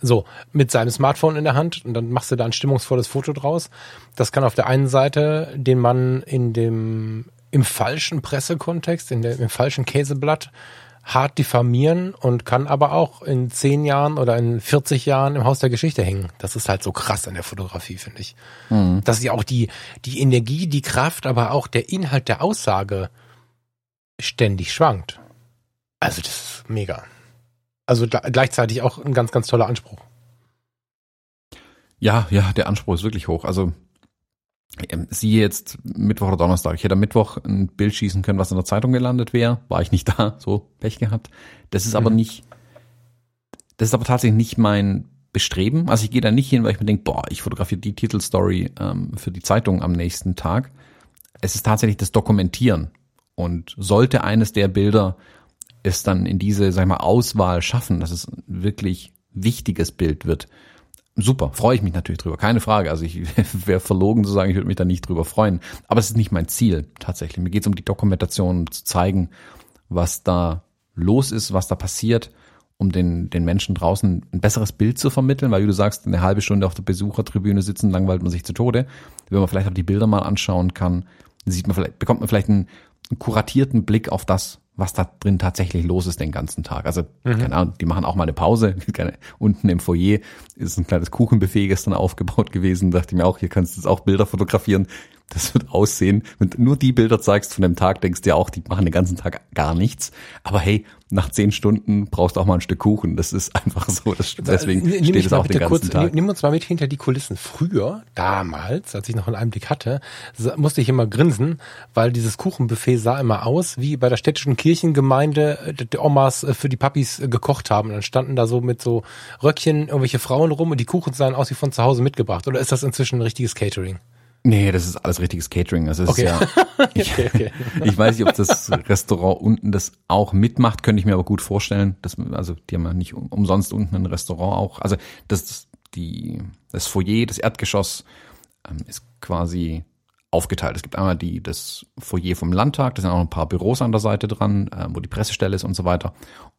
So, mit seinem Smartphone in der Hand und dann machst du da ein stimmungsvolles Foto draus. Das kann auf der einen Seite den Mann in dem, im falschen Pressekontext, in der, im falschen Käseblatt hart diffamieren und kann aber auch in zehn Jahren oder in 40 Jahren im Haus der Geschichte hängen. Das ist halt so krass an der Fotografie, finde ich. Mhm. Dass ja auch die, die Energie, die Kraft, aber auch der Inhalt der Aussage ständig schwankt. Also das ist mega. Also gleichzeitig auch ein ganz, ganz toller Anspruch. Ja, ja, der Anspruch ist wirklich hoch. Also ähm, siehe jetzt Mittwoch oder Donnerstag. Ich hätte am Mittwoch ein Bild schießen können, was in der Zeitung gelandet wäre. War ich nicht [laughs] da, so Pech gehabt. Das ist aber mhm. nicht, das ist aber tatsächlich nicht mein Bestreben. Also ich gehe da nicht hin, weil ich mir denke, boah, ich fotografiere die Titelstory ähm, für die Zeitung am nächsten Tag. Es ist tatsächlich das Dokumentieren. Und sollte eines der Bilder es dann in diese, sag ich mal, Auswahl schaffen, dass es ein wirklich wichtiges Bild wird, super, freue ich mich natürlich drüber, keine Frage. Also ich [laughs] wäre verlogen zu sagen, ich würde mich da nicht drüber freuen. Aber es ist nicht mein Ziel tatsächlich. Mir geht es um die Dokumentation, zu zeigen, was da los ist, was da passiert, um den, den Menschen draußen ein besseres Bild zu vermitteln, weil wie du sagst, eine halbe Stunde auf der Besuchertribüne sitzen, langweilt man sich zu Tode. Wenn man vielleicht auch die Bilder mal anschauen kann, sieht man vielleicht, bekommt man vielleicht einen, einen kuratierten Blick auf das, was da drin tatsächlich los ist den ganzen Tag. Also, mhm. keine Ahnung, die machen auch mal eine Pause. [laughs] Unten im Foyer ist ein kleines Kuchenbuffet gestern aufgebaut gewesen. Da dachte ich mir auch, hier kannst du jetzt auch Bilder fotografieren. Das wird aussehen. Wenn du nur die Bilder zeigst von dem Tag, denkst du ja auch, die machen den ganzen Tag gar nichts. Aber hey, nach zehn Stunden brauchst du auch mal ein Stück Kuchen. Das ist einfach so. Das, deswegen nimm steht es auch den ganzen kurz, Tag. Nimm uns mal mit hinter die Kulissen. Früher, damals, als ich noch einen Einblick hatte, musste ich immer grinsen, weil dieses Kuchenbuffet sah immer aus, wie bei der städtischen Kirchengemeinde äh, die Omas äh, für die Papis äh, gekocht haben. Und dann standen da so mit so Röckchen irgendwelche Frauen rum und die Kuchen sahen aus wie von zu Hause mitgebracht. Oder ist das inzwischen ein richtiges Catering? Nee, das ist alles richtiges Catering. Also okay. ja, ich, [laughs] okay, okay. [laughs] ich weiß nicht, ob das Restaurant unten das auch mitmacht, könnte ich mir aber gut vorstellen. Das, also die haben ja nicht umsonst unten ein Restaurant auch. Also das, die, das Foyer, das Erdgeschoss ähm, ist quasi aufgeteilt. Es gibt einmal die, das Foyer vom Landtag, da sind auch ein paar Büros an der Seite dran, äh, wo die Pressestelle ist und so weiter.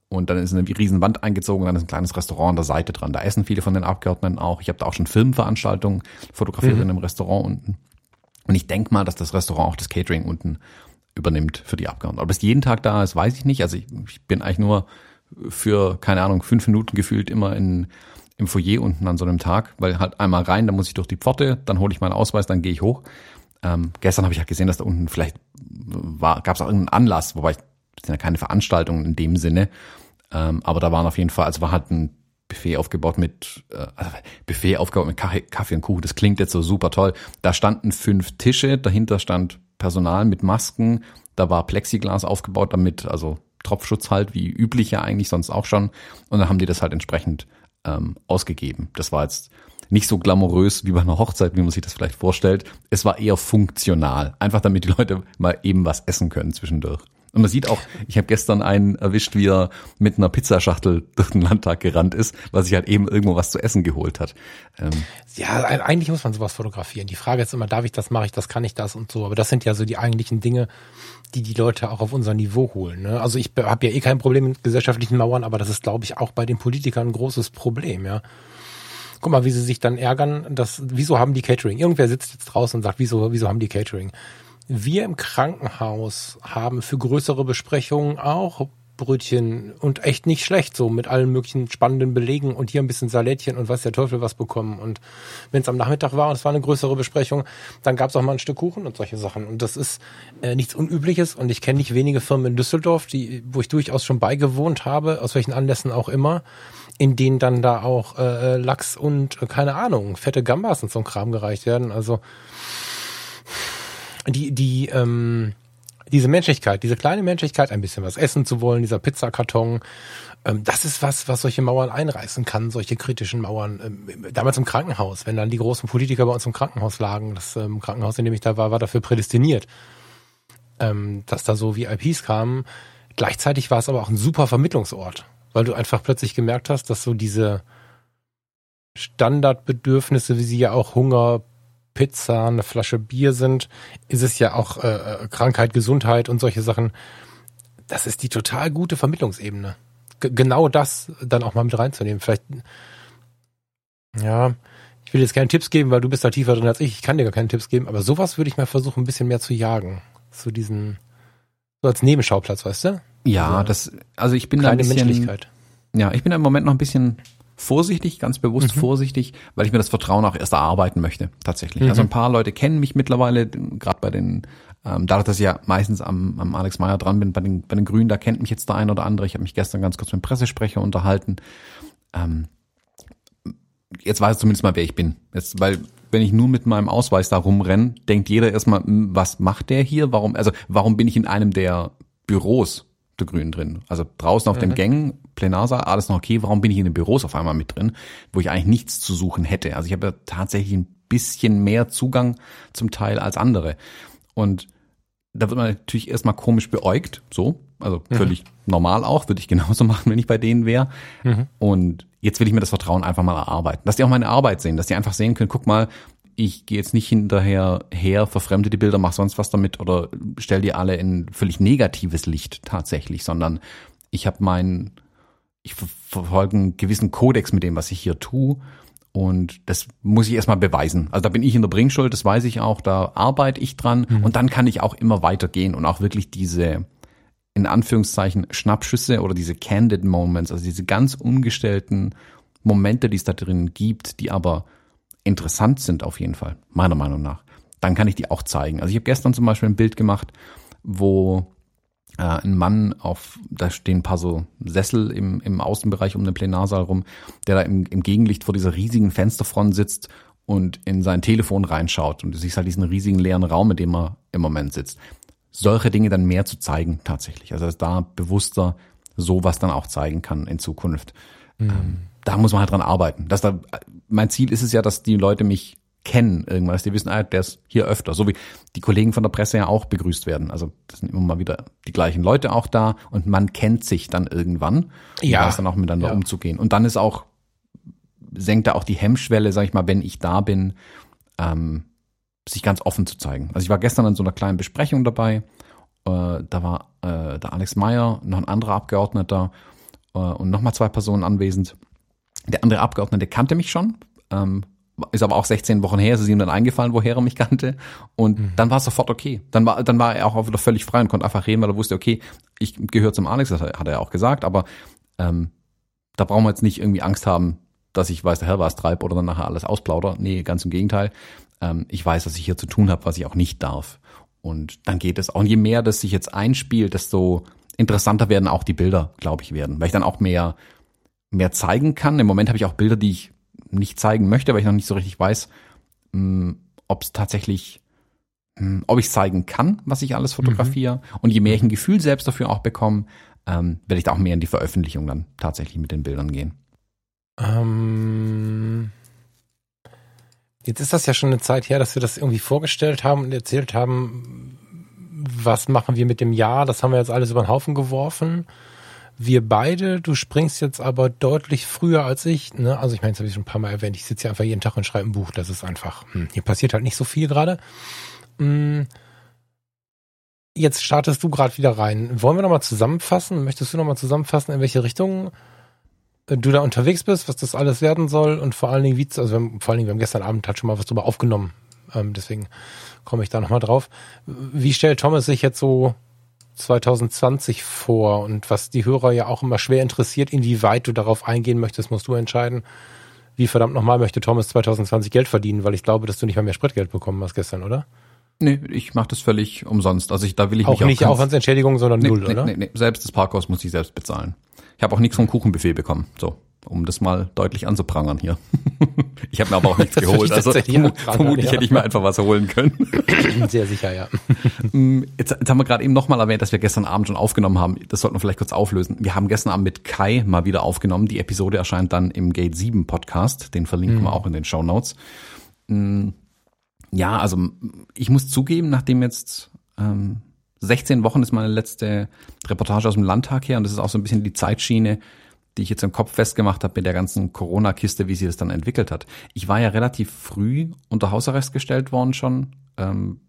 Und dann ist eine riesen Wand eingezogen, dann ist ein kleines Restaurant an der Seite dran. Da essen viele von den Abgeordneten auch. Ich habe da auch schon Filmveranstaltungen fotografiert mhm. in einem Restaurant unten. Und ich denke mal, dass das Restaurant auch das Catering unten übernimmt für die Abgeordneten. Ob es jeden Tag da ist, weiß ich nicht. Also ich, ich bin eigentlich nur für, keine Ahnung, fünf Minuten gefühlt immer in, im Foyer unten an so einem Tag, weil halt einmal rein, dann muss ich durch die Pforte, dann hole ich meinen Ausweis, dann gehe ich hoch. Ähm, gestern habe ich halt gesehen, dass da unten vielleicht war, gab es auch irgendeinen Anlass, wobei ich das sind ja keine Veranstaltungen in dem Sinne, ähm, aber da waren auf jeden Fall, also war halt ein Buffet aufgebaut mit äh, also Buffet aufgebaut mit Kaffee und Kuchen. Das klingt jetzt so super toll. Da standen fünf Tische, dahinter stand Personal mit Masken, da war Plexiglas aufgebaut, damit also Tropfschutz halt wie üblich ja eigentlich sonst auch schon. Und dann haben die das halt entsprechend ähm, ausgegeben. Das war jetzt nicht so glamourös wie bei einer Hochzeit, wie man sich das vielleicht vorstellt. Es war eher funktional, einfach damit die Leute mal eben was essen können zwischendurch. Und man sieht auch, ich habe gestern einen erwischt, wie er mit einer Pizzaschachtel durch den Landtag gerannt ist, weil sich halt eben irgendwo was zu essen geholt hat. Ähm ja, eigentlich muss man sowas fotografieren. Die Frage ist immer, darf ich das, mache ich das, kann ich das und so. Aber das sind ja so die eigentlichen Dinge, die die Leute auch auf unser Niveau holen. Ne? Also ich habe ja eh kein Problem mit gesellschaftlichen Mauern, aber das ist, glaube ich, auch bei den Politikern ein großes Problem, ja. Guck mal, wie sie sich dann ärgern, dass, wieso haben die Catering? Irgendwer sitzt jetzt draußen und sagt, wieso, wieso haben die Catering? Wir im Krankenhaus haben für größere Besprechungen auch Brötchen und echt nicht schlecht, so mit allen möglichen spannenden Belegen und hier ein bisschen Salätchen und weiß der Teufel was bekommen. Und wenn es am Nachmittag war und es war eine größere Besprechung, dann gab es auch mal ein Stück Kuchen und solche Sachen. Und das ist äh, nichts Unübliches und ich kenne nicht wenige Firmen in Düsseldorf, die, wo ich durchaus schon beigewohnt habe, aus welchen Anlässen auch immer, in denen dann da auch äh, Lachs und äh, keine Ahnung, fette Gambas und so ein Kram gereicht werden. Also die, die, ähm, diese Menschlichkeit, diese kleine Menschlichkeit, ein bisschen was essen zu wollen, dieser Pizzakarton, ähm, das ist was, was solche Mauern einreißen kann, solche kritischen Mauern. Ähm, damals im Krankenhaus, wenn dann die großen Politiker bei uns im Krankenhaus lagen, das ähm, Krankenhaus, in dem ich da war, war dafür prädestiniert, ähm, dass da so VIPs kamen. Gleichzeitig war es aber auch ein super Vermittlungsort, weil du einfach plötzlich gemerkt hast, dass so diese Standardbedürfnisse, wie sie ja auch Hunger, Pizza, eine Flasche Bier sind, ist es ja auch äh, Krankheit, Gesundheit und solche Sachen. Das ist die total gute Vermittlungsebene. G genau das dann auch mal mit reinzunehmen. Vielleicht, ja, ich will jetzt keine Tipps geben, weil du bist da tiefer drin als ich. Ich kann dir gar keine Tipps geben, aber sowas würde ich mal versuchen, ein bisschen mehr zu jagen. Zu diesen, so als Nebenschauplatz, weißt du? Ja, das, also ich bin da ein bisschen, ja, ich bin da im Moment noch ein bisschen vorsichtig, ganz bewusst mhm. vorsichtig, weil ich mir das Vertrauen auch erst erarbeiten möchte, tatsächlich. Mhm. Also ein paar Leute kennen mich mittlerweile, gerade bei den, ähm, dadurch, dass ich ja meistens am, am Alex Meyer dran bin, bei den, bei den Grünen, da kennt mich jetzt der ein oder andere. Ich habe mich gestern ganz kurz mit dem Pressesprecher unterhalten. Ähm, jetzt weiß ich zumindest mal, wer ich bin. Jetzt, weil wenn ich nur mit meinem Ausweis da rumrenne, denkt jeder erstmal, hm, was macht der hier? Warum, also warum bin ich in einem der Büros der Grünen drin? Also draußen auf mhm. den Gängen Plenarsaal, alles noch okay, warum bin ich in den Büros auf einmal mit drin, wo ich eigentlich nichts zu suchen hätte? Also ich habe ja tatsächlich ein bisschen mehr Zugang zum Teil als andere. Und da wird man natürlich erstmal komisch beäugt, so, also mhm. völlig normal auch, würde ich genauso [laughs] machen, wenn ich bei denen wäre. Mhm. Und jetzt will ich mir das Vertrauen einfach mal erarbeiten, dass die auch meine Arbeit sehen, dass die einfach sehen können, guck mal, ich gehe jetzt nicht hinterher her, verfremde die Bilder, mach sonst was damit oder stell die alle in völlig negatives Licht tatsächlich, sondern ich habe meinen, ich verfolge einen gewissen Kodex mit dem, was ich hier tue. Und das muss ich erstmal beweisen. Also da bin ich in der Bringschuld, das weiß ich auch, da arbeite ich dran mhm. und dann kann ich auch immer weitergehen und auch wirklich diese, in Anführungszeichen, Schnappschüsse oder diese candid Moments, also diese ganz ungestellten Momente, die es da drin gibt, die aber interessant sind auf jeden Fall, meiner Meinung nach, dann kann ich die auch zeigen. Also ich habe gestern zum Beispiel ein Bild gemacht, wo äh, ein Mann auf, da stehen ein paar so Sessel im, im Außenbereich um den Plenarsaal rum, der da im, im Gegenlicht vor dieser riesigen Fensterfront sitzt und in sein Telefon reinschaut und du siehst halt diesen riesigen leeren Raum, in dem er im Moment sitzt. Solche Dinge dann mehr zu zeigen tatsächlich. Also dass da bewusster sowas dann auch zeigen kann in Zukunft. Mhm. Ähm, da muss man halt dran arbeiten. Dass da, mein Ziel ist es ja, dass die Leute mich kennen irgendwann, dass die wissen, ah, der ist hier öfter. So wie die Kollegen von der Presse ja auch begrüßt werden. Also das sind immer mal wieder die gleichen Leute auch da und man kennt sich dann irgendwann. Ja. Und dann auch miteinander ja. umzugehen. Und dann ist auch, senkt da auch die Hemmschwelle, sag ich mal, wenn ich da bin, ähm, sich ganz offen zu zeigen. Also ich war gestern in so einer kleinen Besprechung dabei. Äh, da war äh, der Alex Meyer, noch ein anderer Abgeordneter äh, und nochmal zwei Personen anwesend. Der andere Abgeordnete kannte mich schon, ähm, ist aber auch 16 Wochen her, ist es ihm dann eingefallen, woher er mich kannte. Und mhm. dann war es sofort okay. Dann war, dann war er auch wieder völlig frei und konnte einfach reden, weil er wusste, okay, ich gehöre zum Alex, das hat er auch gesagt, aber ähm, da brauchen wir jetzt nicht irgendwie Angst haben, dass ich weiß, der Herr was treibe oder dann nachher alles ausplauder. Nee, ganz im Gegenteil. Ähm, ich weiß, dass ich hier zu tun habe, was ich auch nicht darf. Und dann geht es auch. Und je mehr das sich jetzt einspielt, desto interessanter werden auch die Bilder, glaube ich, werden. Weil ich dann auch mehr, mehr zeigen kann. Im Moment habe ich auch Bilder, die ich nicht zeigen möchte, weil ich noch nicht so richtig weiß, hm, ob es tatsächlich, hm, ob ich zeigen kann, was ich alles fotografiere. Mhm. Und je mehr ich ein Gefühl selbst dafür auch bekomme, ähm, werde ich da auch mehr in die Veröffentlichung dann tatsächlich mit den Bildern gehen. Ähm, jetzt ist das ja schon eine Zeit her, dass wir das irgendwie vorgestellt haben und erzählt haben, was machen wir mit dem Jahr. Das haben wir jetzt alles über den Haufen geworfen wir beide, du springst jetzt aber deutlich früher als ich, ne? Also ich meine, das habe ich schon ein paar Mal erwähnt, ich sitze ja einfach jeden Tag und schreibe ein Buch, das ist einfach, hm, hier passiert halt nicht so viel gerade. Hm. Jetzt startest du gerade wieder rein. Wollen wir nochmal zusammenfassen? Möchtest du nochmal zusammenfassen, in welche Richtung äh, du da unterwegs bist, was das alles werden soll und vor allen Dingen, wie, also wir haben, vor allen Dingen, wir haben gestern Abend halt schon mal was drüber aufgenommen, ähm, deswegen komme ich da nochmal drauf. Wie stellt Thomas sich jetzt so 2020 vor und was die Hörer ja auch immer schwer interessiert, inwieweit du darauf eingehen möchtest, musst du entscheiden. Wie verdammt nochmal möchte Thomas 2020 Geld verdienen, weil ich glaube, dass du nicht mal mehr Spritgeld bekommen hast gestern, oder? Nee, ich mache das völlig umsonst. Also ich, da will ich auch mich auch nicht Aufwandsentschädigung, sondern nee, null, nee, oder? Nee, nee, selbst das Parkhaus muss ich selbst bezahlen. Ich habe auch nichts vom Kuchenbuffet bekommen. So um das mal deutlich anzuprangern hier. [laughs] ich habe mir aber auch nichts [laughs] geholt. Also verm vermutlich ja. hätte ich mir einfach was holen können. [laughs] Sehr sicher, ja. Mm, jetzt, jetzt haben wir gerade eben nochmal erwähnt, dass wir gestern Abend schon aufgenommen haben. Das sollten wir vielleicht kurz auflösen. Wir haben gestern Abend mit Kai mal wieder aufgenommen. Die Episode erscheint dann im Gate 7 Podcast. Den verlinken mhm. wir auch in den Show Notes. Mm, ja, also ich muss zugeben, nachdem jetzt ähm, 16 Wochen ist meine letzte Reportage aus dem Landtag her und das ist auch so ein bisschen die Zeitschiene, die ich jetzt im Kopf festgemacht habe mit der ganzen Corona-Kiste, wie sie das dann entwickelt hat. Ich war ja relativ früh unter Hausarrest gestellt worden schon. Ähm,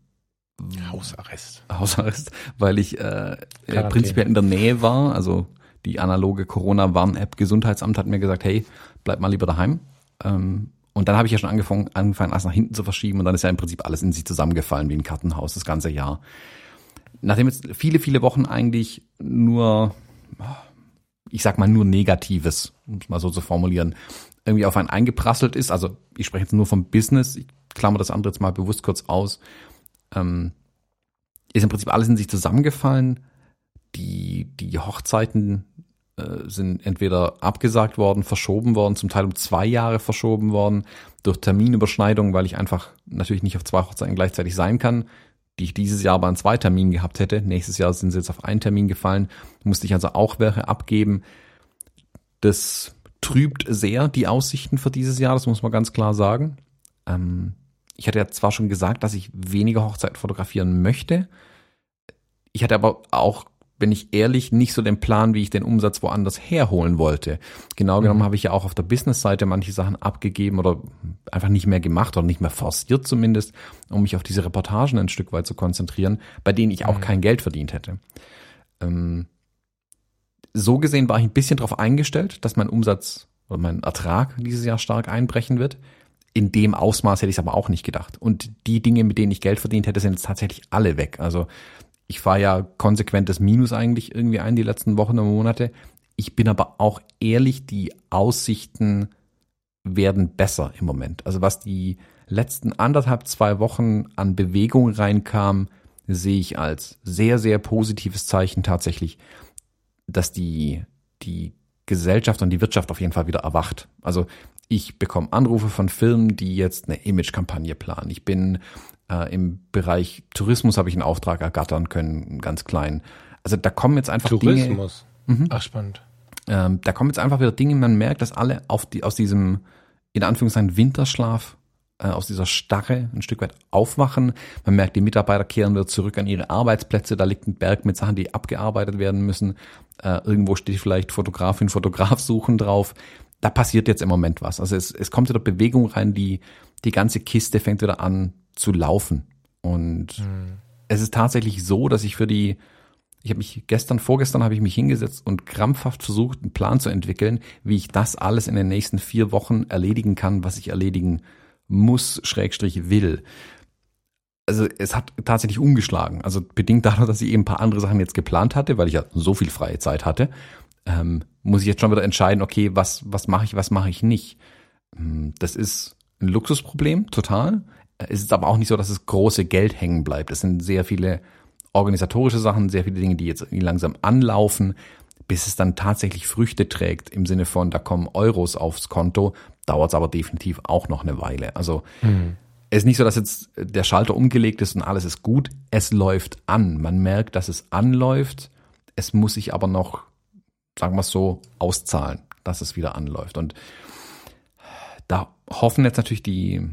Hausarrest. Hausarrest, weil ich äh, prinzipiell in der Nähe war. Also die analoge Corona-Warn-App Gesundheitsamt hat mir gesagt, hey, bleib mal lieber daheim. Ähm, und dann habe ich ja schon angefangen, angefangen, alles nach hinten zu verschieben und dann ist ja im Prinzip alles in sich zusammengefallen wie ein Kartenhaus das ganze Jahr. Nachdem jetzt viele, viele Wochen eigentlich nur ich sag mal nur Negatives, um es mal so zu formulieren, irgendwie auf einen eingeprasselt ist. Also ich spreche jetzt nur vom Business, ich klammer das andere jetzt mal bewusst kurz aus. Ähm, ist im Prinzip alles in sich zusammengefallen. Die, die Hochzeiten äh, sind entweder abgesagt worden, verschoben worden, zum Teil um zwei Jahre verschoben worden, durch Terminüberschneidung, weil ich einfach natürlich nicht auf zwei Hochzeiten gleichzeitig sein kann die ich dieses Jahr aber an zwei Terminen gehabt hätte. Nächstes Jahr sind sie jetzt auf einen Termin gefallen. Musste ich also auch welche abgeben. Das trübt sehr die Aussichten für dieses Jahr, das muss man ganz klar sagen. Ähm, ich hatte ja zwar schon gesagt, dass ich weniger Hochzeiten fotografieren möchte. Ich hatte aber auch bin ich ehrlich, nicht so den Plan, wie ich den Umsatz woanders herholen wollte. Genau genommen mhm. habe ich ja auch auf der Business-Seite manche Sachen abgegeben oder einfach nicht mehr gemacht oder nicht mehr forciert zumindest, um mich auf diese Reportagen ein Stück weit zu konzentrieren, bei denen ich auch mhm. kein Geld verdient hätte. Ähm, so gesehen war ich ein bisschen darauf eingestellt, dass mein Umsatz oder mein Ertrag dieses Jahr stark einbrechen wird. In dem Ausmaß hätte ich es aber auch nicht gedacht. Und die Dinge, mit denen ich Geld verdient hätte, sind jetzt tatsächlich alle weg. Also ich fahre ja konsequentes Minus eigentlich irgendwie ein die letzten Wochen und Monate. Ich bin aber auch ehrlich, die Aussichten werden besser im Moment. Also was die letzten anderthalb, zwei Wochen an Bewegung reinkam, sehe ich als sehr, sehr positives Zeichen tatsächlich, dass die, die Gesellschaft und die Wirtschaft auf jeden Fall wieder erwacht. Also ich bekomme Anrufe von Firmen, die jetzt eine Image-Kampagne planen. Ich bin äh, Im Bereich Tourismus habe ich einen Auftrag ergattern können, ganz klein. Also da kommen jetzt einfach Tourismus. Dinge. Mhm. Ach, spannend. Ähm, da kommen jetzt einfach wieder Dinge, man merkt, dass alle auf die, aus diesem, in Anführungszeichen, Winterschlaf, äh, aus dieser Starre ein Stück weit aufwachen. Man merkt, die Mitarbeiter kehren wieder zurück an ihre Arbeitsplätze. Da liegt ein Berg mit Sachen, die abgearbeitet werden müssen. Äh, irgendwo steht vielleicht Fotografin, Fotograf suchen drauf. Da passiert jetzt im Moment was. Also es, es kommt wieder Bewegung rein, die, die ganze Kiste fängt wieder an zu laufen. Und mhm. es ist tatsächlich so, dass ich für die, ich habe mich gestern, vorgestern habe ich mich hingesetzt und krampfhaft versucht, einen Plan zu entwickeln, wie ich das alles in den nächsten vier Wochen erledigen kann, was ich erledigen muss, Schrägstrich will. Also es hat tatsächlich umgeschlagen. Also bedingt dadurch, dass ich eben ein paar andere Sachen jetzt geplant hatte, weil ich ja so viel freie Zeit hatte, ähm, muss ich jetzt schon wieder entscheiden, okay, was, was mache ich, was mache ich nicht. Hm, das ist ein Luxusproblem, total. Es ist aber auch nicht so, dass es große Geld hängen bleibt. Es sind sehr viele organisatorische Sachen, sehr viele Dinge, die jetzt langsam anlaufen, bis es dann tatsächlich Früchte trägt im Sinne von, da kommen Euros aufs Konto, dauert es aber definitiv auch noch eine Weile. Also mhm. es ist nicht so, dass jetzt der Schalter umgelegt ist und alles ist gut. Es läuft an. Man merkt, dass es anläuft. Es muss sich aber noch, sagen wir es so, auszahlen, dass es wieder anläuft. Und da hoffen jetzt natürlich die,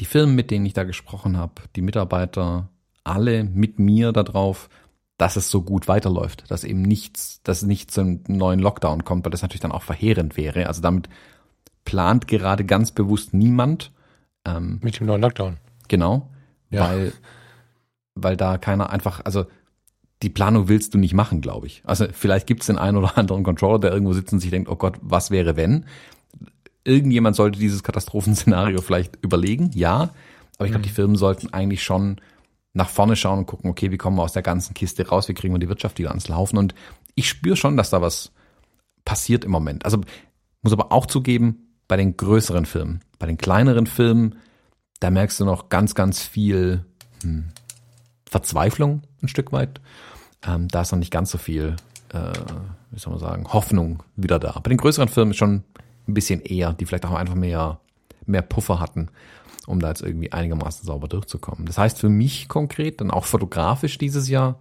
die Firmen, mit denen ich da gesprochen habe, die Mitarbeiter, alle mit mir darauf, dass es so gut weiterläuft, dass eben nichts, dass nicht zum neuen Lockdown kommt, weil das natürlich dann auch verheerend wäre. Also damit plant gerade ganz bewusst niemand. Ähm, mit dem neuen Lockdown. Genau, ja. weil, weil da keiner einfach, also die Planung willst du nicht machen, glaube ich. Also vielleicht gibt es den einen oder anderen Controller, der irgendwo sitzt und sich denkt, oh Gott, was wäre wenn? Irgendjemand sollte dieses Katastrophenszenario vielleicht überlegen, ja. Aber ich glaube, mhm. die Firmen sollten eigentlich schon nach vorne schauen und gucken, okay, wie kommen wir aus der ganzen Kiste raus, wie kriegen wir die Wirtschaft wieder ans Laufen. Und ich spüre schon, dass da was passiert im Moment. Also muss aber auch zugeben, bei den größeren Firmen, bei den kleineren Firmen, da merkst du noch ganz, ganz viel hm, Verzweiflung ein Stück weit. Ähm, da ist noch nicht ganz so viel, äh, wie soll man sagen, Hoffnung wieder da. Bei den größeren Firmen ist schon ein bisschen eher, die vielleicht auch einfach mehr, mehr Puffer hatten, um da jetzt irgendwie einigermaßen sauber durchzukommen. Das heißt für mich konkret, dann auch fotografisch dieses Jahr,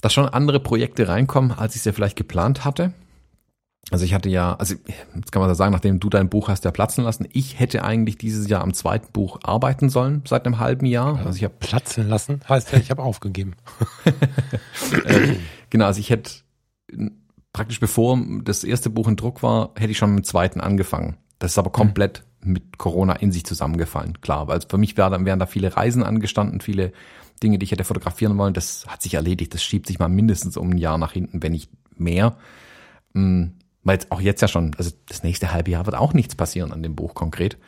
dass schon andere Projekte reinkommen, als ich es ja vielleicht geplant hatte. Also ich hatte ja, also jetzt kann man sagen, nachdem du dein Buch hast ja platzen lassen, ich hätte eigentlich dieses Jahr am zweiten Buch arbeiten sollen seit einem halben Jahr. Also ich habe platzen lassen, heißt ja, ich habe aufgegeben. [laughs] äh, genau, also ich hätte praktisch bevor das erste Buch in Druck war, hätte ich schon mit dem zweiten angefangen. Das ist aber komplett mhm. mit Corona in sich zusammengefallen, klar. Weil für mich wären, wären da viele Reisen angestanden, viele Dinge, die ich hätte fotografieren wollen. Das hat sich erledigt. Das schiebt sich mal mindestens um ein Jahr nach hinten, wenn nicht mehr. Mhm. Weil jetzt auch jetzt ja schon, also das nächste halbe Jahr wird auch nichts passieren an dem Buch konkret.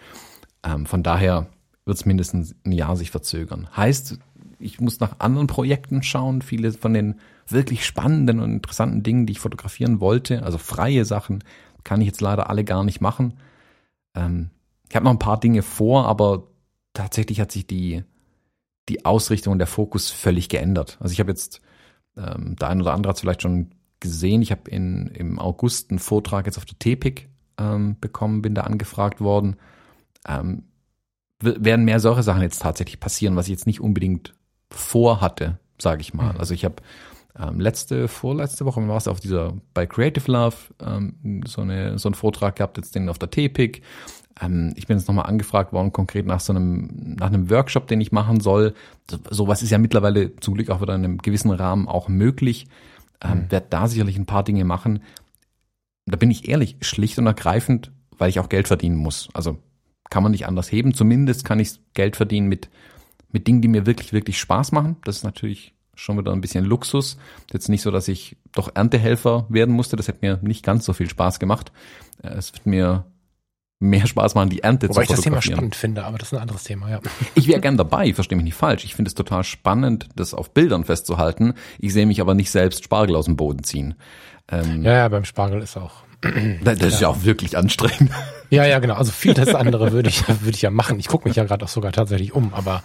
Ähm, von daher wird es mindestens ein Jahr sich verzögern. Heißt, ich muss nach anderen Projekten schauen. Viele von den wirklich spannenden und interessanten Dingen, die ich fotografieren wollte, also freie Sachen, kann ich jetzt leider alle gar nicht machen. Ähm, ich habe noch ein paar Dinge vor, aber tatsächlich hat sich die, die Ausrichtung und der Fokus völlig geändert. Also ich habe jetzt, ähm, der ein oder andere hat es vielleicht schon gesehen, ich habe im August einen Vortrag jetzt auf der TPIC ähm, bekommen, bin da angefragt worden. Ähm, werden mehr solche Sachen jetzt tatsächlich passieren, was ich jetzt nicht unbedingt vorhatte, sage ich mal. Mhm. Also ich habe ähm, letzte, vorletzte Woche war es auf dieser bei Creative Love ähm, so, eine, so einen Vortrag gehabt, jetzt den auf der TPIC. Ähm, ich bin jetzt nochmal angefragt worden, konkret nach so einem, nach einem Workshop, den ich machen soll. So, sowas ist ja mittlerweile zum Glück auch wieder in einem gewissen Rahmen auch möglich. Ähm, mhm. Werde da sicherlich ein paar Dinge machen. Da bin ich ehrlich, schlicht und ergreifend, weil ich auch Geld verdienen muss. Also kann man nicht anders heben. Zumindest kann ich Geld verdienen mit, mit Dingen, die mir wirklich, wirklich Spaß machen. Das ist natürlich schon wieder ein bisschen Luxus. Jetzt nicht so, dass ich doch Erntehelfer werden musste. Das hätte mir nicht ganz so viel Spaß gemacht. Äh, es wird mir mehr Spaß machen, die Ernte Wobei zu ich das Thema spannend finde, aber das ist ein anderes Thema, ja. [laughs] Ich wäre gern dabei, verstehe mich nicht falsch. Ich finde es total spannend, das auf Bildern festzuhalten. Ich sehe mich aber nicht selbst Spargel aus dem Boden ziehen. Ähm, ja, ja, beim Spargel ist auch. [clears throat] Das, ist ja auch wirklich anstrengend. [laughs] Ja, ja, genau. Also viel das andere würde ich, [laughs] würde ich ja machen. Ich gucke mich ja gerade auch sogar tatsächlich um, aber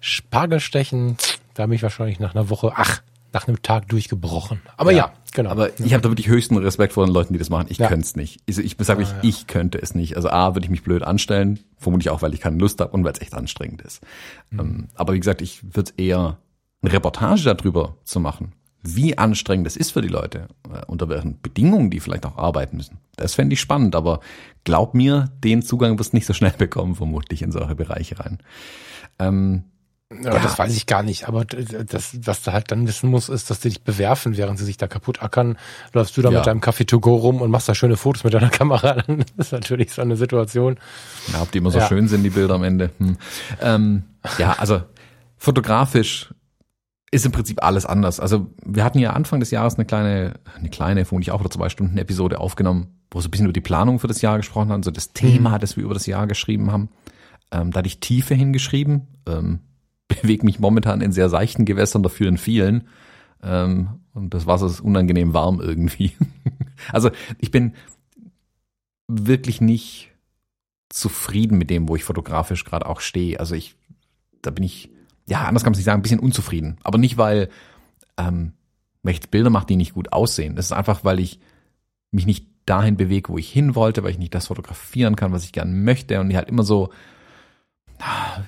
Spargelstechen, da bin ich wahrscheinlich nach einer Woche, ach, nach einem Tag durchgebrochen. Aber ja, ja genau. Aber ich habe da wirklich höchsten Respekt vor den Leuten, die das machen. Ich ja. könnte es nicht. Also ich sage ah, ich, ich könnte es nicht. Also A, würde ich mich blöd anstellen, vermutlich auch, weil ich keine Lust habe und weil es echt anstrengend ist. Mhm. aber wie gesagt, ich würde eher eine Reportage darüber zu machen, wie anstrengend es ist für die Leute, äh, unter welchen Bedingungen die vielleicht auch arbeiten müssen. Das fände ich spannend, aber glaub mir, den Zugang wirst du nicht so schnell [laughs] bekommen, vermutlich in solche Bereiche rein. Ähm, ja, ja, das weiß ich gar nicht. Aber das, was du halt dann wissen musst, ist, dass die dich bewerfen, während sie sich da kaputt ackern. Läufst du da ja. mit deinem Kaffee to go rum und machst da schöne Fotos mit deiner [laughs] Kamera. Dann ist natürlich so eine Situation. Ja, ob die immer so ja. schön sind, die Bilder am Ende. Hm. Ähm, ja, also fotografisch ist im Prinzip alles anders. Also wir hatten ja Anfang des Jahres eine kleine, eine kleine, vermutlich auch oder zwei Stunden Episode aufgenommen, wo wir so ein bisschen über die Planung für das Jahr gesprochen haben, so das Thema, mhm. das wir über das Jahr geschrieben haben. Ähm, da hatte ich Tiefe hingeschrieben. Ähm, bewege mich momentan in sehr seichten Gewässern, dafür in vielen. Ähm, und das Wasser ist unangenehm warm irgendwie. [laughs] also ich bin wirklich nicht zufrieden mit dem, wo ich fotografisch gerade auch stehe. Also ich, da bin ich, ja, anders kann man sich sagen, ein bisschen unzufrieden. Aber nicht, weil, ähm, weil ich Bilder mache, die nicht gut aussehen. Das ist einfach, weil ich mich nicht dahin bewege, wo ich hin wollte, weil ich nicht das fotografieren kann, was ich gerne möchte und ich halt immer so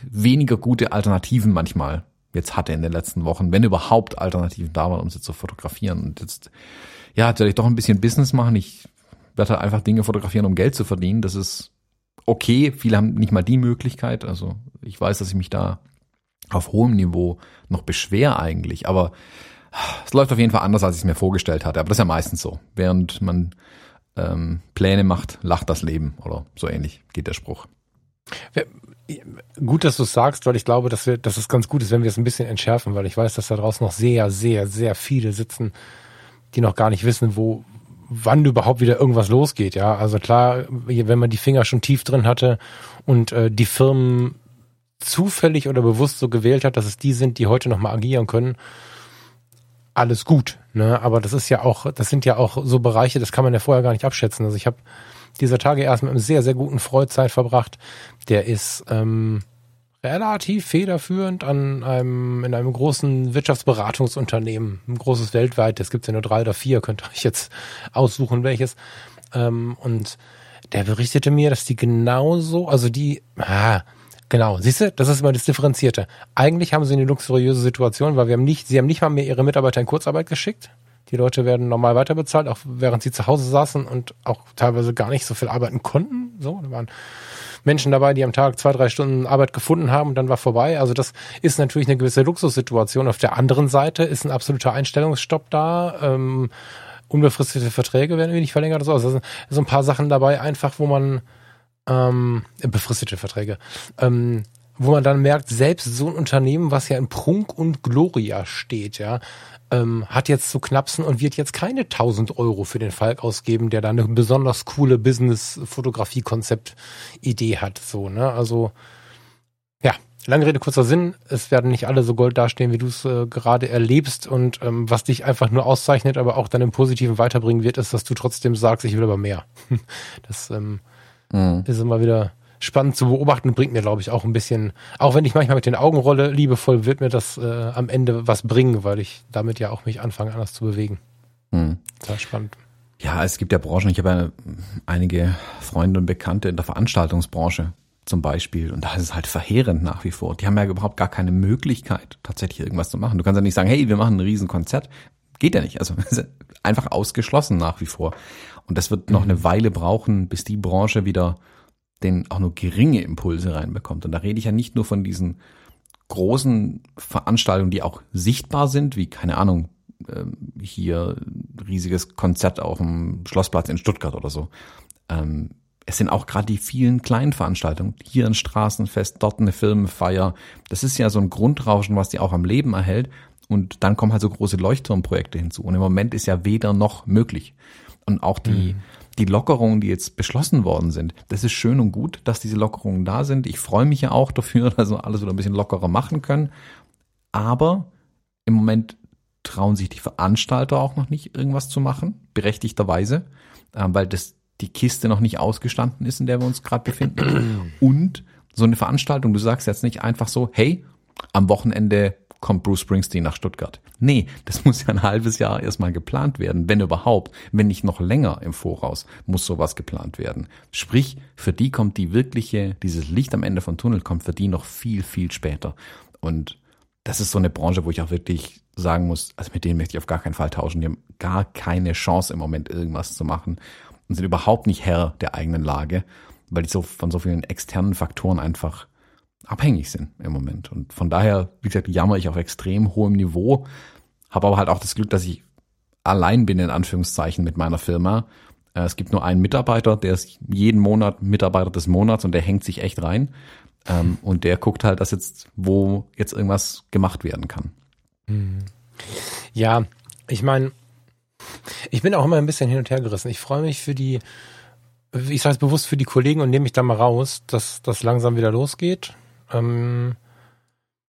weniger gute Alternativen manchmal jetzt hatte in den letzten Wochen, wenn überhaupt Alternativen da waren, um sie zu fotografieren. Und jetzt, ja, jetzt werde ich doch ein bisschen Business machen. Ich werde halt einfach Dinge fotografieren, um Geld zu verdienen. Das ist okay. Viele haben nicht mal die Möglichkeit. Also ich weiß, dass ich mich da auf hohem Niveau noch beschwer eigentlich. Aber es läuft auf jeden Fall anders, als ich es mir vorgestellt hatte. Aber das ist ja meistens so. Während man ähm, Pläne macht, lacht das Leben oder so ähnlich geht der Spruch. Gut, dass du es sagst, weil ich glaube, dass, wir, dass es ganz gut ist, wenn wir es ein bisschen entschärfen, weil ich weiß, dass da draußen noch sehr, sehr, sehr viele sitzen, die noch gar nicht wissen, wo, wann überhaupt wieder irgendwas losgeht. Ja, also klar, wenn man die Finger schon tief drin hatte und äh, die Firmen zufällig oder bewusst so gewählt hat, dass es die sind, die heute noch mal agieren können, alles gut. Ne? Aber das ist ja auch, das sind ja auch so Bereiche, das kann man ja vorher gar nicht abschätzen. Also ich habe dieser Tage erst mit einem sehr, sehr guten Freund Zeit verbracht. Der ist ähm, relativ federführend an einem, in einem großen Wirtschaftsberatungsunternehmen, ein großes weltweit, es gibt ja nur drei oder vier, könnt ihr euch jetzt aussuchen, welches. Ähm, und der berichtete mir, dass die genauso, also die, ah, Genau, siehst du, das ist immer das Differenzierte. Eigentlich haben sie eine luxuriöse Situation, weil wir haben nicht, sie haben nicht mal mehr ihre Mitarbeiter in Kurzarbeit geschickt. Die Leute werden normal weiterbezahlt, auch während sie zu Hause saßen und auch teilweise gar nicht so viel arbeiten konnten. So, da waren Menschen dabei, die am Tag zwei, drei Stunden Arbeit gefunden haben und dann war vorbei. Also das ist natürlich eine gewisse Luxussituation. Auf der anderen Seite ist ein absoluter Einstellungsstopp da. Ähm, unbefristete Verträge werden nicht verlängert oder so. Also so ein paar Sachen dabei einfach, wo man ähm, befristete Verträge. Ähm, wo man dann merkt, selbst so ein Unternehmen, was ja in Prunk und Gloria steht, ja, ähm, hat jetzt zu knapsen und wird jetzt keine 1000 Euro für den Falk ausgeben, der da eine besonders coole Business-Fotografie-Konzept-Idee hat. So, ne? Also, ja, lange Rede, kurzer Sinn. Es werden nicht alle so gold dastehen, wie du es äh, gerade erlebst. Und ähm, was dich einfach nur auszeichnet, aber auch dann im Positiven weiterbringen wird, ist, dass du trotzdem sagst, ich will aber mehr. [laughs] das ähm, mhm. ist immer wieder spannend zu beobachten und bringt mir, glaube ich, auch ein bisschen, auch wenn ich manchmal mit den Augen rolle, liebevoll wird mir das äh, am Ende was bringen, weil ich damit ja auch mich anfange, anders zu bewegen. Hm. Sehr spannend. Ja, es gibt ja Branchen, ich habe ja einige Freunde und Bekannte in der Veranstaltungsbranche zum Beispiel. Und da ist es halt verheerend nach wie vor. Die haben ja überhaupt gar keine Möglichkeit, tatsächlich irgendwas zu machen. Du kannst ja nicht sagen, hey, wir machen ein Riesenkonzert. Geht ja nicht. Also [laughs] einfach ausgeschlossen nach wie vor. Und das wird noch mhm. eine Weile brauchen, bis die Branche wieder den auch nur geringe Impulse reinbekommt. Und da rede ich ja nicht nur von diesen großen Veranstaltungen, die auch sichtbar sind, wie, keine Ahnung, ähm, hier riesiges Konzert auf dem Schlossplatz in Stuttgart oder so. Ähm, es sind auch gerade die vielen kleinen Veranstaltungen, hier ein Straßenfest, dort eine Firmenfeier. Das ist ja so ein Grundrauschen, was die auch am Leben erhält. Und dann kommen halt so große Leuchtturmprojekte hinzu. Und im Moment ist ja weder noch möglich. Und auch die, mhm. Die Lockerungen, die jetzt beschlossen worden sind, das ist schön und gut, dass diese Lockerungen da sind. Ich freue mich ja auch dafür, [laughs] dass wir alles wieder ein bisschen lockerer machen können. Aber im Moment trauen sich die Veranstalter auch noch nicht, irgendwas zu machen, berechtigterweise, äh, weil das die Kiste noch nicht ausgestanden ist, in der wir uns gerade befinden. Und so eine Veranstaltung, du sagst jetzt nicht einfach so, hey, am Wochenende kommt Bruce Springsteen nach Stuttgart. Nee, das muss ja ein halbes Jahr erstmal geplant werden, wenn überhaupt. Wenn nicht noch länger im Voraus, muss sowas geplant werden. Sprich, für die kommt die wirkliche, dieses Licht am Ende vom Tunnel kommt für die noch viel, viel später. Und das ist so eine Branche, wo ich auch wirklich sagen muss, also mit denen möchte ich auf gar keinen Fall tauschen. Die haben gar keine Chance im Moment irgendwas zu machen und sind überhaupt nicht Herr der eigenen Lage, weil die so von so vielen externen Faktoren einfach abhängig sind im Moment. Und von daher, wie gesagt, jammer ich auf extrem hohem Niveau, habe aber halt auch das Glück, dass ich allein bin, in Anführungszeichen, mit meiner Firma. Äh, es gibt nur einen Mitarbeiter, der ist jeden Monat Mitarbeiter des Monats und der hängt sich echt rein. Ähm, und der guckt halt, dass jetzt, wo jetzt irgendwas gemacht werden kann. Mhm. Ja, ich meine, ich bin auch immer ein bisschen hin und her gerissen. Ich freue mich für die, ich sage es bewusst für die Kollegen und nehme mich da mal raus, dass das langsam wieder losgeht. Ähm,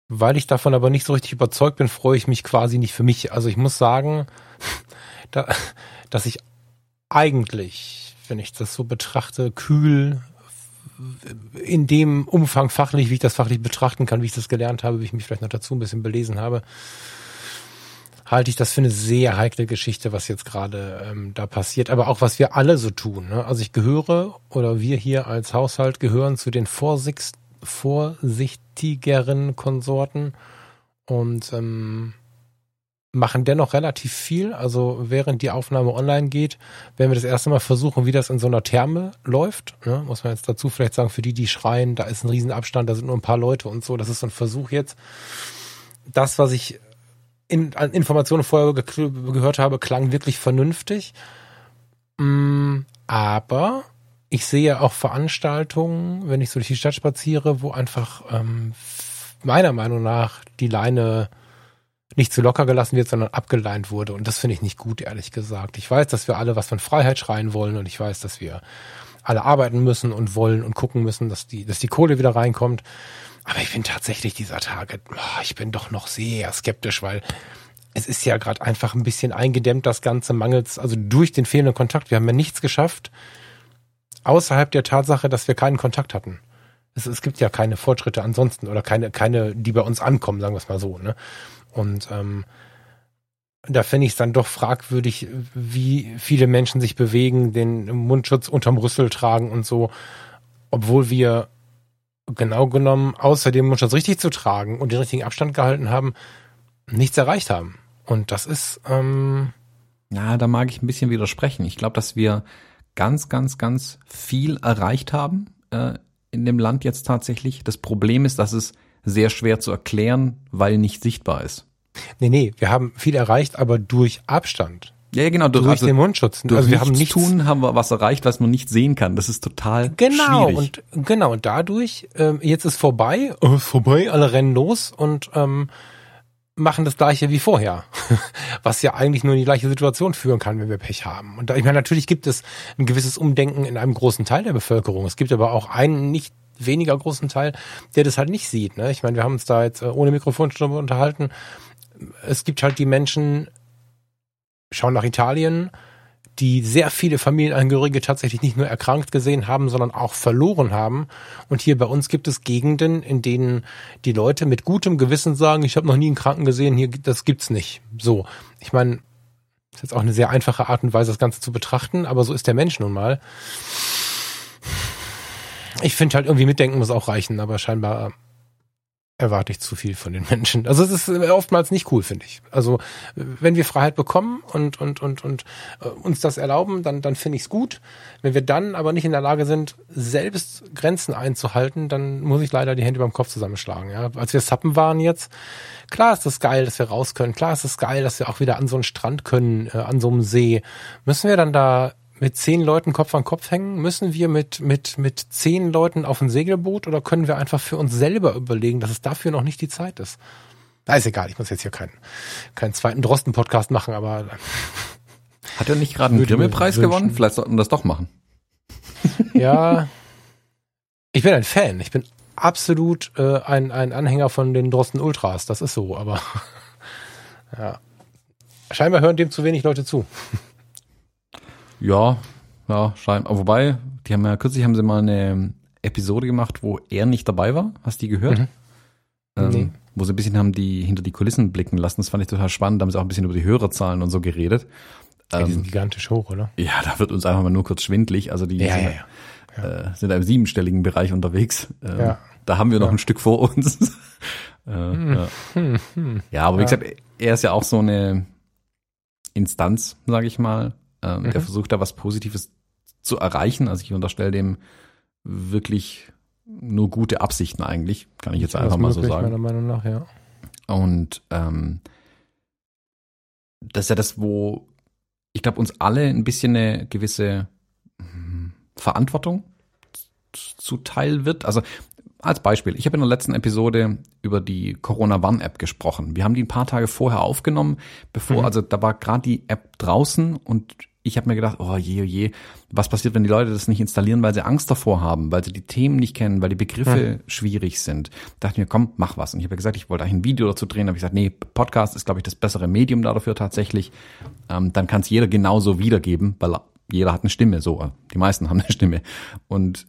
weil ich davon aber nicht so richtig überzeugt bin, freue ich mich quasi nicht für mich. Also ich muss sagen, [laughs] da, dass ich eigentlich, wenn ich das so betrachte, kühl in dem Umfang fachlich, wie ich das fachlich betrachten kann, wie ich das gelernt habe, wie ich mich vielleicht noch dazu ein bisschen belesen habe, halte ich das für eine sehr heikle Geschichte, was jetzt gerade ähm, da passiert, aber auch was wir alle so tun. Ne? Also ich gehöre oder wir hier als Haushalt gehören zu den Vorsicht, vorsichtigeren Konsorten und ähm, machen dennoch relativ viel. Also während die Aufnahme online geht, werden wir das erste Mal versuchen, wie das in so einer Therme läuft. Ne? Muss man jetzt dazu vielleicht sagen, für die, die schreien, da ist ein Riesenabstand, da sind nur ein paar Leute und so. Das ist so ein Versuch jetzt. Das, was ich in, an Informationen vorher ge gehört habe, klang wirklich vernünftig. Mm, aber ich sehe auch Veranstaltungen, wenn ich so durch die Stadt spaziere, wo einfach ähm, meiner Meinung nach die Leine nicht zu locker gelassen wird, sondern abgeleint wurde. Und das finde ich nicht gut, ehrlich gesagt. Ich weiß, dass wir alle was von Freiheit schreien wollen und ich weiß, dass wir alle arbeiten müssen und wollen und gucken müssen, dass die, dass die Kohle wieder reinkommt. Aber ich bin tatsächlich dieser Tage, oh, ich bin doch noch sehr skeptisch, weil es ist ja gerade einfach ein bisschen eingedämmt, das Ganze mangels, also durch den fehlenden Kontakt. Wir haben ja nichts geschafft, außerhalb der Tatsache, dass wir keinen Kontakt hatten. Es, es gibt ja keine Fortschritte ansonsten oder keine, keine, die bei uns ankommen, sagen wir es mal so. Ne? Und ähm, da finde ich es dann doch fragwürdig, wie viele Menschen sich bewegen, den Mundschutz unterm Rüssel tragen und so, obwohl wir genau genommen, außer dem Mundschutz richtig zu tragen und den richtigen Abstand gehalten haben, nichts erreicht haben. Und das ist. Ähm ja, da mag ich ein bisschen widersprechen. Ich glaube, dass wir ganz, ganz, ganz viel erreicht haben äh, in dem Land jetzt tatsächlich. Das Problem ist, dass es sehr schwer zu erklären, weil nicht sichtbar ist. Nee, nee, wir haben viel erreicht, aber durch Abstand. Ja, genau. Durch, durch also, den Mundschutz. Durch also wir haben nichts tun, haben wir was erreicht, was man nicht sehen kann. Das ist total genau schwierig. und genau und dadurch ähm, jetzt ist vorbei, ist vorbei, alle rennen los und ähm, machen das gleiche wie vorher, [laughs] was ja eigentlich nur in die gleiche Situation führen kann, wenn wir Pech haben. Und ich meine, natürlich gibt es ein gewisses Umdenken in einem großen Teil der Bevölkerung. Es gibt aber auch einen nicht weniger großen Teil, der das halt nicht sieht. Ne? Ich meine, wir haben uns da jetzt äh, ohne Mikrofon schon unterhalten. Es gibt halt die Menschen, schauen nach Italien, die sehr viele Familienangehörige tatsächlich nicht nur erkrankt gesehen haben, sondern auch verloren haben. Und hier bei uns gibt es Gegenden, in denen die Leute mit gutem Gewissen sagen, ich habe noch nie einen Kranken gesehen, hier das gibt's nicht. So, ich meine, ist jetzt auch eine sehr einfache Art und Weise, das Ganze zu betrachten, aber so ist der Mensch nun mal. Ich finde halt irgendwie mitdenken muss auch reichen, aber scheinbar erwarte ich zu viel von den Menschen. Also es ist oftmals nicht cool, finde ich. Also wenn wir Freiheit bekommen und und und und äh, uns das erlauben, dann dann finde ich es gut. Wenn wir dann aber nicht in der Lage sind, selbst Grenzen einzuhalten, dann muss ich leider die Hände beim Kopf zusammenschlagen. Ja, als wir Sappen waren jetzt, klar ist das geil, dass wir raus können. Klar ist es das geil, dass wir auch wieder an so einen Strand können, äh, an so einem See. Müssen wir dann da mit zehn Leuten Kopf an Kopf hängen? Müssen wir mit, mit, mit zehn Leuten auf ein Segelboot oder können wir einfach für uns selber überlegen, dass es dafür noch nicht die Zeit ist? Na, ist egal, ich muss jetzt hier keinen, keinen zweiten Drosten-Podcast machen, aber. [laughs] Hat er nicht gerade einen Grimme-Preis gewonnen? Vielleicht sollten wir das doch machen. [laughs] Ja. Ich bin ein Fan. Ich bin absolut äh, ein, ein Anhänger von den Drosten Ultras. Das ist so, aber [laughs] ja. Scheinbar hören dem zu wenig Leute zu. Ja, ja, scheinbar. Wobei, die haben ja kürzlich haben sie mal eine Episode gemacht, wo er nicht dabei war. Hast du die gehört? Mhm. Ähm, nee. Wo sie ein bisschen haben die hinter die Kulissen blicken lassen. Das fand ich total spannend. Da haben sie auch ein bisschen über die Hörerzahlen und so geredet. Ja, die sind ähm, gigantisch hoch, oder? Ja, da wird uns einfach mal nur kurz schwindlig. Also die ja, sind, ja, ja. Äh, sind im siebenstelligen Bereich unterwegs. Ähm. Da haben wir noch ein Stück vor uns. [laughs] äh, hm. ja. Hm, hm. ja, aber wie gesagt, er ist ja auch so eine Instanz, sage ich mal, ähm, mhm. Der versucht da was Positives zu erreichen. Also ich unterstelle dem wirklich nur gute Absichten eigentlich, kann ich jetzt einfach mal so sagen. Meiner Meinung nach, ja. Und ähm, das ist ja das, wo ich glaube, uns alle ein bisschen eine gewisse hm, Verantwortung zuteil wird. Also als Beispiel, ich habe in der letzten Episode über die Corona-Warn-App gesprochen. Wir haben die ein paar Tage vorher aufgenommen, bevor, mhm. also da war gerade die App draußen und ich habe mir gedacht, oh je, oh je, was passiert, wenn die Leute das nicht installieren, weil sie Angst davor haben, weil sie die Themen nicht kennen, weil die Begriffe mhm. schwierig sind. Da dachte ich mir, komm, mach was. Und ich habe gesagt, ich wollte eigentlich ein Video dazu drehen, habe ich gesagt, nee, Podcast ist, glaube ich, das bessere Medium dafür tatsächlich. Ähm, dann kann es jeder genauso wiedergeben, weil jeder hat eine Stimme, so, die meisten haben eine Stimme. Und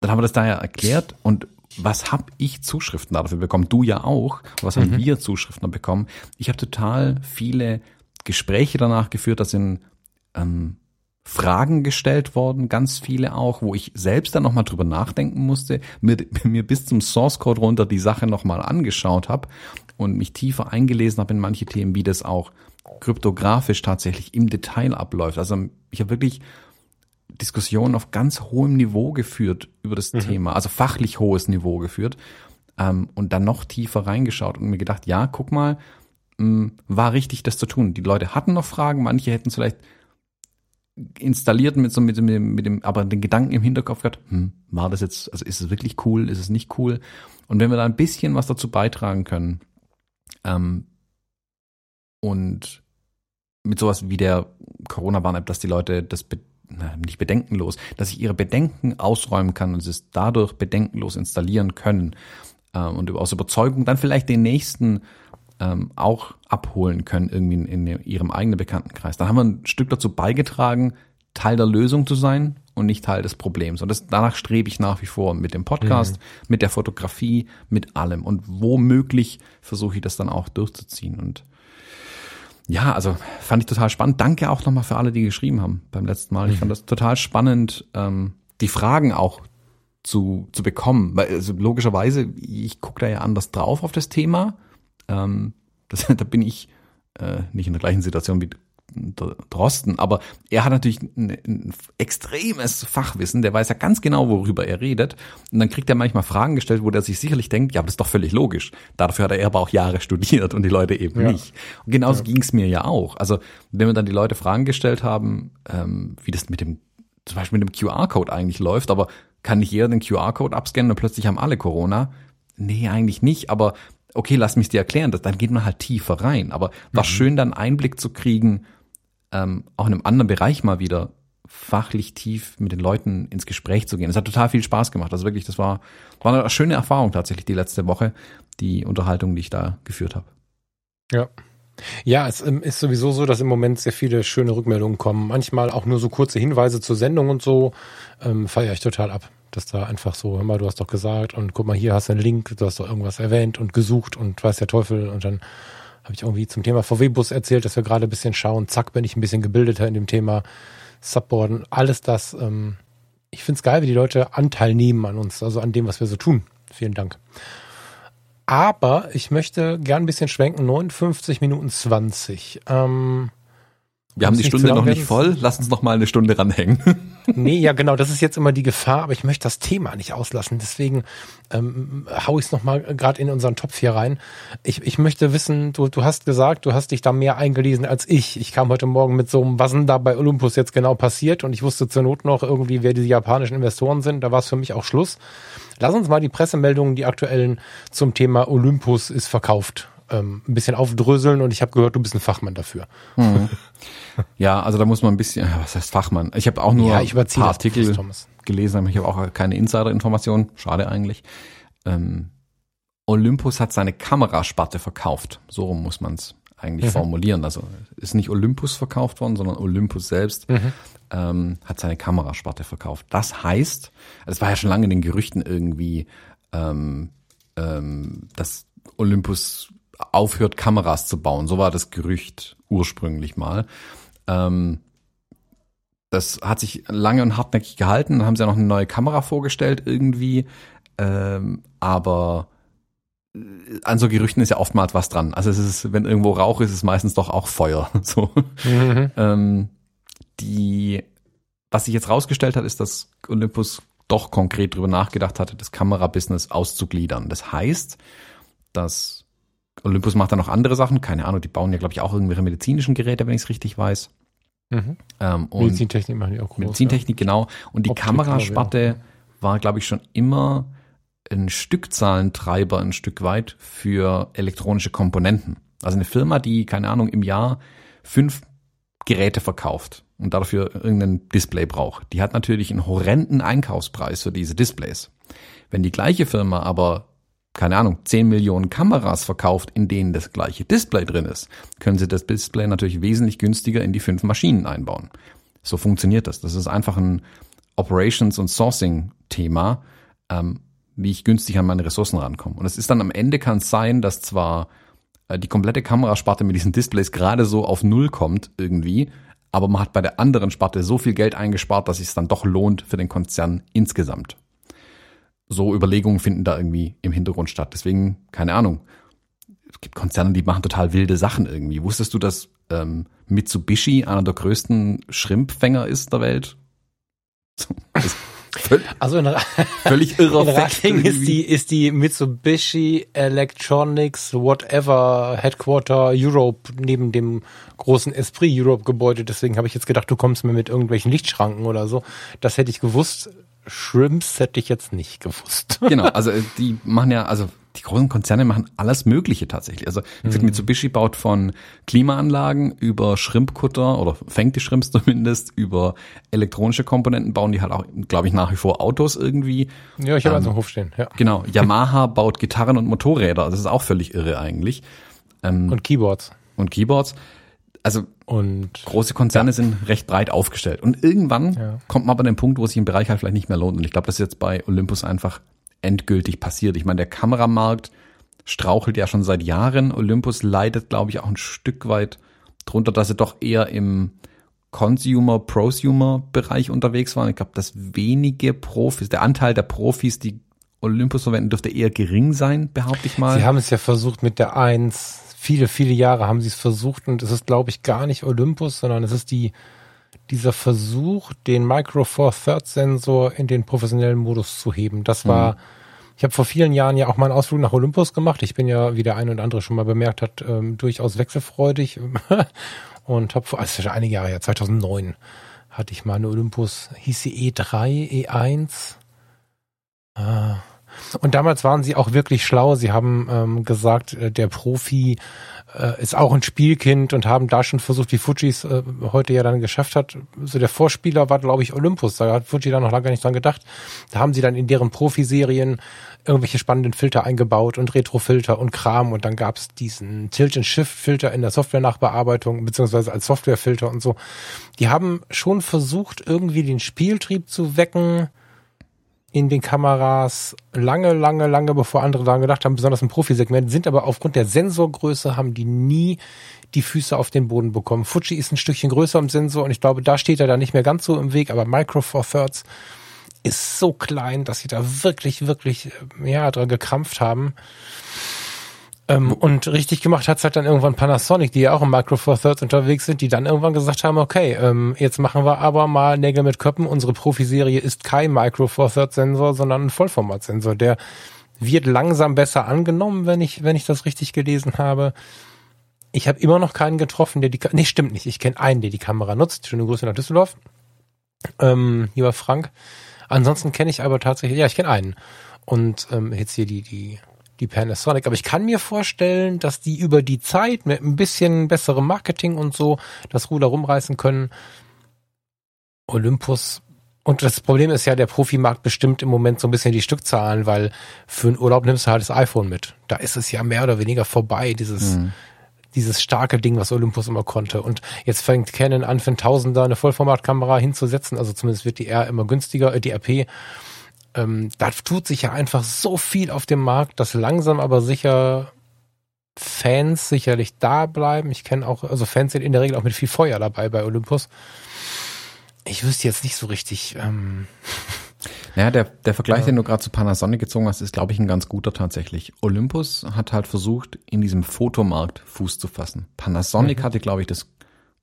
dann haben wir das da ja erklärt und was habe ich Zuschriften dafür bekommen? Du ja auch. Was haben mhm. wir Zuschriften bekommen? Ich habe total viele Gespräche danach geführt, das sind ähm, Fragen gestellt worden, ganz viele auch, wo ich selbst dann nochmal drüber nachdenken musste, mir, [laughs] mir bis zum Source Code runter die Sache nochmal angeschaut habe und mich tiefer eingelesen habe in manche Themen, wie das auch kryptografisch tatsächlich im Detail abläuft. Also ich habe wirklich Diskussionen auf ganz hohem Niveau geführt über das mhm. Thema, also fachlich hohes Niveau geführt ähm, und dann noch tiefer reingeschaut und mir gedacht, ja, guck mal, mh, mm, war richtig, das zu tun. Die Leute hatten noch Fragen, manche hätten vielleicht installiert mit so mit dem, mit dem, aber den Gedanken im Hinterkopf gehabt, hm, war das jetzt, also ist es wirklich cool, ist es nicht cool? Und wenn wir da ein bisschen was dazu beitragen können, ähm, und mit sowas wie der Corona-Warn-App, dass die Leute das be nicht bedenkenlos, dass ich ihre Bedenken ausräumen kann und sie es dadurch bedenkenlos installieren können äh, und aus Überzeugung dann vielleicht den nächsten ähm, auch abholen können, irgendwie in, in ihrem eigenen Bekanntenkreis. Dann haben wir ein Stück dazu beigetragen, Teil der Lösung zu sein und nicht Teil des Problems. Und das, danach strebe ich nach wie vor mit dem Podcast, mhm. mit der Fotografie, mit allem. Und womöglich versuche ich das dann auch durchzuziehen. Und ja, also fand ich total spannend. Danke auch nochmal für alle, die geschrieben haben beim letzten Mal. Ich mhm. fand das total spannend, ähm, die Fragen auch zu, zu bekommen. Weil also logischerweise, ich gucke da ja anders drauf auf das Thema ähm, das, [laughs] da bin ich äh, nicht in der gleichen Situation wie Drosten, aber er hat natürlich ein, ein, extremes Fachwissen, der weiß ja ganz genau, worüber er redet. Und dann kriegt er manchmal Fragen gestellt, wo der sich sicherlich denkt, ja, das ist doch völlig logisch. Dafür hat er aber auch Jahre studiert und die Leute eben ja. nicht. Und genauso ja. ging es mir ja auch. Also wenn wir dann die Leute Fragen gestellt haben, ähm, wie das mit dem, zum Beispiel mit dem QR-Code eigentlich läuft, aber kann nicht jeder den QR-Code abscannen und plötzlich haben alle Corona? Nee, eigentlich nicht, aber okay, lass mich dir erklären, das, dann geht man halt tiefer rein. Aber war mhm. schön, dann Einblick zu kriegen, ähm, auch in einem anderen Bereich mal wieder fachlich tief mit den Leuten ins Gespräch zu gehen. Es hat total viel Spaß gemacht. Also wirklich, das war, war eine schöne Erfahrung tatsächlich die letzte Woche, die Unterhaltung, die ich da geführt habe. Ja. Ja, es ähm, ist sowieso so, dass im Moment sehr viele schöne Rückmeldungen kommen. Manchmal auch nur so kurze Hinweise zur Sendung und so. Ähm, feiere ich total ab dass da einfach so, hör mal, du hast doch gesagt und guck mal, hier hast du einen Link, du hast doch irgendwas erwähnt und gesucht und weiß der Teufel und dann habe ich irgendwie zum Thema VW-Bus erzählt, dass wir gerade ein bisschen schauen, zack, bin ich ein bisschen gebildeter in dem Thema Subboarden, alles das. Ähm, ich find's geil, wie die Leute Anteil nehmen an uns, also an dem, was wir so tun. Vielen Dank. Aber ich möchte gern ein bisschen schwenken. 59 Minuten 20. Ähm, wir haben die Stunde noch nicht voll. Lass uns noch mal eine Stunde ranhängen. [laughs] nee, ja genau, das ist jetzt immer die Gefahr, aber ich möchte das Thema nicht auslassen. Deswegen ähm, hau ich es nochmal gerade in unseren Topf hier rein. Ich, ich möchte wissen, du, du hast gesagt, du hast dich da mehr eingelesen als ich. Ich kam heute Morgen mit so einem, was denn da bei Olympus jetzt genau passiert und ich wusste zur Not noch irgendwie, wer die japanischen Investoren sind. Da war es für mich auch Schluss. Lass uns mal die Pressemeldungen, die aktuellen zum Thema Olympus ist verkauft ähm, ein bisschen aufdröseln und ich habe gehört, du bist ein Fachmann dafür. Mhm. Ja, also da muss man ein bisschen, was heißt Fachmann? Ich habe auch nur ja, ein paar Artikel gelesen, aber ich habe auch keine Insider-Informationen. Schade eigentlich. Ähm, Olympus hat seine Kamerasparte verkauft. So rum muss man es eigentlich mhm. formulieren. Also ist nicht Olympus verkauft worden, sondern Olympus selbst mhm. ähm, hat seine Kamerasparte verkauft. Das heißt, es war ja schon lange in den Gerüchten irgendwie, ähm, ähm, dass Olympus aufhört, Kameras zu bauen. So war das Gerücht ursprünglich mal. Ähm, das hat sich lange und hartnäckig gehalten. Dann haben sie ja noch eine neue Kamera vorgestellt irgendwie. Ähm, aber äh, an so Gerüchten ist ja oftmals was dran. Also es ist, wenn irgendwo Rauch ist, ist es meistens doch auch Feuer. [laughs] So. Mhm. Ähm, die, was sich jetzt rausgestellt hat, ist, dass Olympus doch konkret drüber nachgedacht hatte, das Kamerabusiness auszugliedern. Das heißt, dass Olympus macht da noch andere Sachen, keine Ahnung, die bauen ja, glaube ich, auch irgendwelche medizinischen Geräte, wenn ich es richtig weiß. Mhm. Ähm, Medizintechnik machen die auch groß. Medizintechnik, ja. genau. Und die Optik Kamerasparte ja. war, glaube ich, schon immer ein Stückzahlentreiber ein Stück weit für elektronische Komponenten. Also eine Firma, die, keine Ahnung, im Jahr fünf Geräte verkauft und dafür irgendein Display braucht, die hat natürlich einen horrenden Einkaufspreis für diese Displays. Wenn die gleiche Firma aber keine Ahnung, 10 Millionen Kameras verkauft, in denen das gleiche Display drin ist, können Sie das Display natürlich wesentlich günstiger in die fünf Maschinen einbauen. So funktioniert das. Das ist einfach ein Operations- und Sourcing-Thema, ähm, wie ich günstig an meine Ressourcen rankomme. Und es ist dann am Ende kann es sein, dass zwar äh, die komplette Kamerasparte mit diesen Displays gerade so auf Null kommt irgendwie, aber man hat bei der anderen Sparte so viel Geld eingespart, dass es dann doch lohnt für den Konzern insgesamt so Überlegungen finden da irgendwie im Hintergrund statt. Deswegen, keine Ahnung. Es gibt Konzerne, die machen total wilde Sachen irgendwie. Wusstest du, dass ähm, Mitsubishi einer der größten Schrimpfänger ist der Welt? [laughs] Völlig, also in, völlig irrer [laughs] in Ratingen [laughs] ist die, ist die Mitsubishi Electronics Whatever Headquarter Europe neben dem großen Esprit Europe Gebäude. Deswegen habe ich jetzt gedacht, du kommst mir mit irgendwelchen Lichtschranken oder so. Das hätte ich gewusst. Shrimps hätte ich jetzt nicht gewusst. [laughs] genau, also äh, die machen ja, also die großen Konzerne machen alles Mögliche tatsächlich. Also mhm. Mitsubishi baut von Klimaanlagen über Shrimpkutter oder fängt die Shrimps [laughs] zumindest über elektronische Komponenten bauen die halt auch, glaube ich, nach wie vor Autos irgendwie. Ja, ich habe ähm, also einen Hof stehen. Ja. Genau. [laughs] Yamaha baut Gitarren und Motorräder. Das ist auch völlig irre eigentlich. Ähm, und Keyboards. Und Keyboards. Also und große Konzerne ja. sind recht breit aufgestellt. Und irgendwann ja. kommt man aber an den Punkt, wo sich ein Bereich halt vielleicht nicht mehr lohnt. Und ich glaube, das ist jetzt bei Olympus einfach endgültig passiert. Ich meine, der Kameramarkt strauchelt ja schon seit Jahren. Olympus leidet, glaube ich, auch ein Stück weit drunter, dass sie doch eher im Consumer, Prosumer-Bereich unterwegs waren. Ich glaube, dass wenige Profis, der Anteil der Profis, die Olympus verwenden, dürfte eher gering sein, behaupte ich mal. Sie haben es ja versucht mit der 1 viele, viele Jahre haben sie es versucht und es ist, glaube ich, gar nicht Olympus, sondern es ist die, dieser Versuch, den Micro Four Third Sensor in den professionellen Modus zu heben. Das war, mhm. ich habe vor vielen Jahren ja auch mal einen Ausflug nach Olympus gemacht. Ich bin ja, wie der eine und andere schon mal bemerkt hat, ähm, durchaus wechselfreudig [laughs] und habe vor, also schon einige Jahre ja, 2009 hatte ich mal eine Olympus, hieß sie E3, E1. Ah, und damals waren sie auch wirklich schlau. Sie haben ähm, gesagt, äh, der Profi äh, ist auch ein Spielkind und haben da schon versucht, wie Fujis äh, heute ja dann geschafft hat. So der Vorspieler war, glaube ich, Olympus. Da hat Fuji da noch lange nicht dran gedacht. Da haben sie dann in deren Profiserien irgendwelche spannenden Filter eingebaut und Retrofilter und Kram und dann gab's diesen Tilt-and-Shift-Filter in der Software-Nachbearbeitung beziehungsweise als Softwarefilter und so. Die haben schon versucht, irgendwie den Spieltrieb zu wecken, in den Kameras lange, lange, lange bevor andere daran gedacht haben, besonders im Profisegment, sind aber aufgrund der Sensorgröße haben die nie die Füße auf den Boden bekommen. Fuji ist ein Stückchen größer im Sensor und ich glaube, da steht er da nicht mehr ganz so im Weg, aber Micro Four Thirds ist so klein, dass sie da wirklich, wirklich, ja, dran gekrampft haben. Ähm, und richtig gemacht hat's halt dann irgendwann Panasonic, die ja auch im Micro Four Thirds unterwegs sind, die dann irgendwann gesagt haben, okay, ähm, jetzt machen wir aber mal Nägel mit Köppen. Unsere Profiserie ist kein Micro Four Thirds Sensor, sondern ein Vollformatsensor. Der wird langsam besser angenommen, wenn ich, wenn ich das richtig gelesen habe. Ich habe immer noch keinen getroffen, der die, nee, stimmt nicht. Ich kenne einen, der die Kamera nutzt. Schöne Grüße nach Düsseldorf. Ähm, lieber Frank. Ansonsten kenne ich aber tatsächlich, ja, ich kenne einen. Und ähm, jetzt hier die, die die Panasonic. Aber ich kann mir vorstellen, dass die über die Zeit mit ein bisschen besserem Marketing und so das Ruder rumreißen können. Olympus. Und das Problem ist ja, der Profimarkt bestimmt im Moment so ein bisschen die Stückzahlen, weil für einen Urlaub nimmst du halt das iPhone mit. Da ist es ja mehr oder weniger vorbei, dieses, mhm. dieses starke Ding, was Olympus immer konnte. Und jetzt fängt Canon an, für ein Tausender eine Vollformatkamera hinzusetzen. Also zumindest wird die R immer günstiger, äh, die RP ähm, da tut sich ja einfach so viel auf dem Markt, dass langsam aber sicher Fans sicherlich da bleiben. Ich kenne auch, also Fans sind in der Regel auch mit viel Feuer dabei bei Olympus. Ich wüsste jetzt nicht so richtig. Ähm [laughs] naja, der, der Vergleich, ja. den du gerade zu Panasonic gezogen hast, ist, glaube ich, ein ganz guter tatsächlich. Olympus hat halt versucht, in diesem Fotomarkt Fuß zu fassen. Panasonic mhm. hatte, glaube ich, das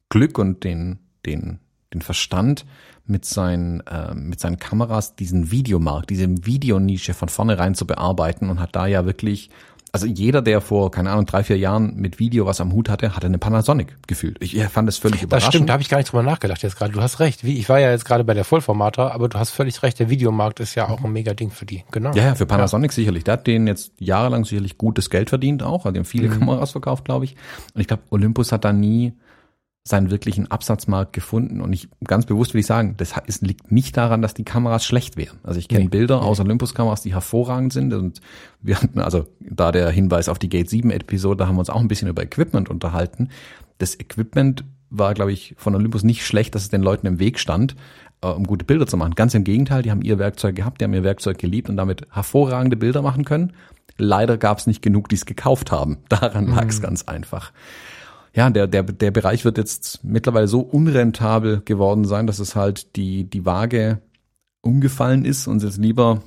Glück und den, den, den Verstand, mit seinen, äh, mit seinen Kameras diesen Videomarkt, diese Videonische von vornherein zu bearbeiten und hat da ja wirklich, also jeder, der vor, keine Ahnung, drei, vier Jahren mit Video was am Hut hatte, hatte eine Panasonic gefühlt. Ich fand es völlig überraschend. Das stimmt, da habe ich gar nicht drüber nachgedacht jetzt gerade. Du hast recht. Wie, ich war ja jetzt gerade bei der Vollformater, aber du hast völlig recht, der Videomarkt ist ja auch ein mega Ding für die. Genau. Ja, ja für Panasonic ja. sicherlich. Der hat denen jetzt jahrelang sicherlich gutes Geld verdient auch, hat dem viele mhm. Kameras verkauft, glaube ich. Und ich glaube, Olympus hat da nie seinen wirklichen Absatzmarkt gefunden. Und ich ganz bewusst will ich sagen, das ist, liegt nicht daran, dass die Kameras schlecht wären. Also ich kenne nee, Bilder aus Olympus-Kameras, die hervorragend sind. Und wir hatten, also da der Hinweis auf die Gate 7-Episode, da haben wir uns auch ein bisschen über Equipment unterhalten. Das Equipment war, glaube ich, von Olympus nicht schlecht, dass es den Leuten im Weg stand, äh, um gute Bilder zu machen. Ganz im Gegenteil, die haben ihr Werkzeug gehabt, die haben ihr Werkzeug geliebt und damit hervorragende Bilder machen können. Leider gab es nicht genug, die es gekauft haben. [laughs] Daran lag es mhm. ganz einfach ja, der, der, der Bereich wird jetzt mittlerweile so unrentabel geworden sein, dass es halt die, die Waage umgefallen ist und jetzt lieber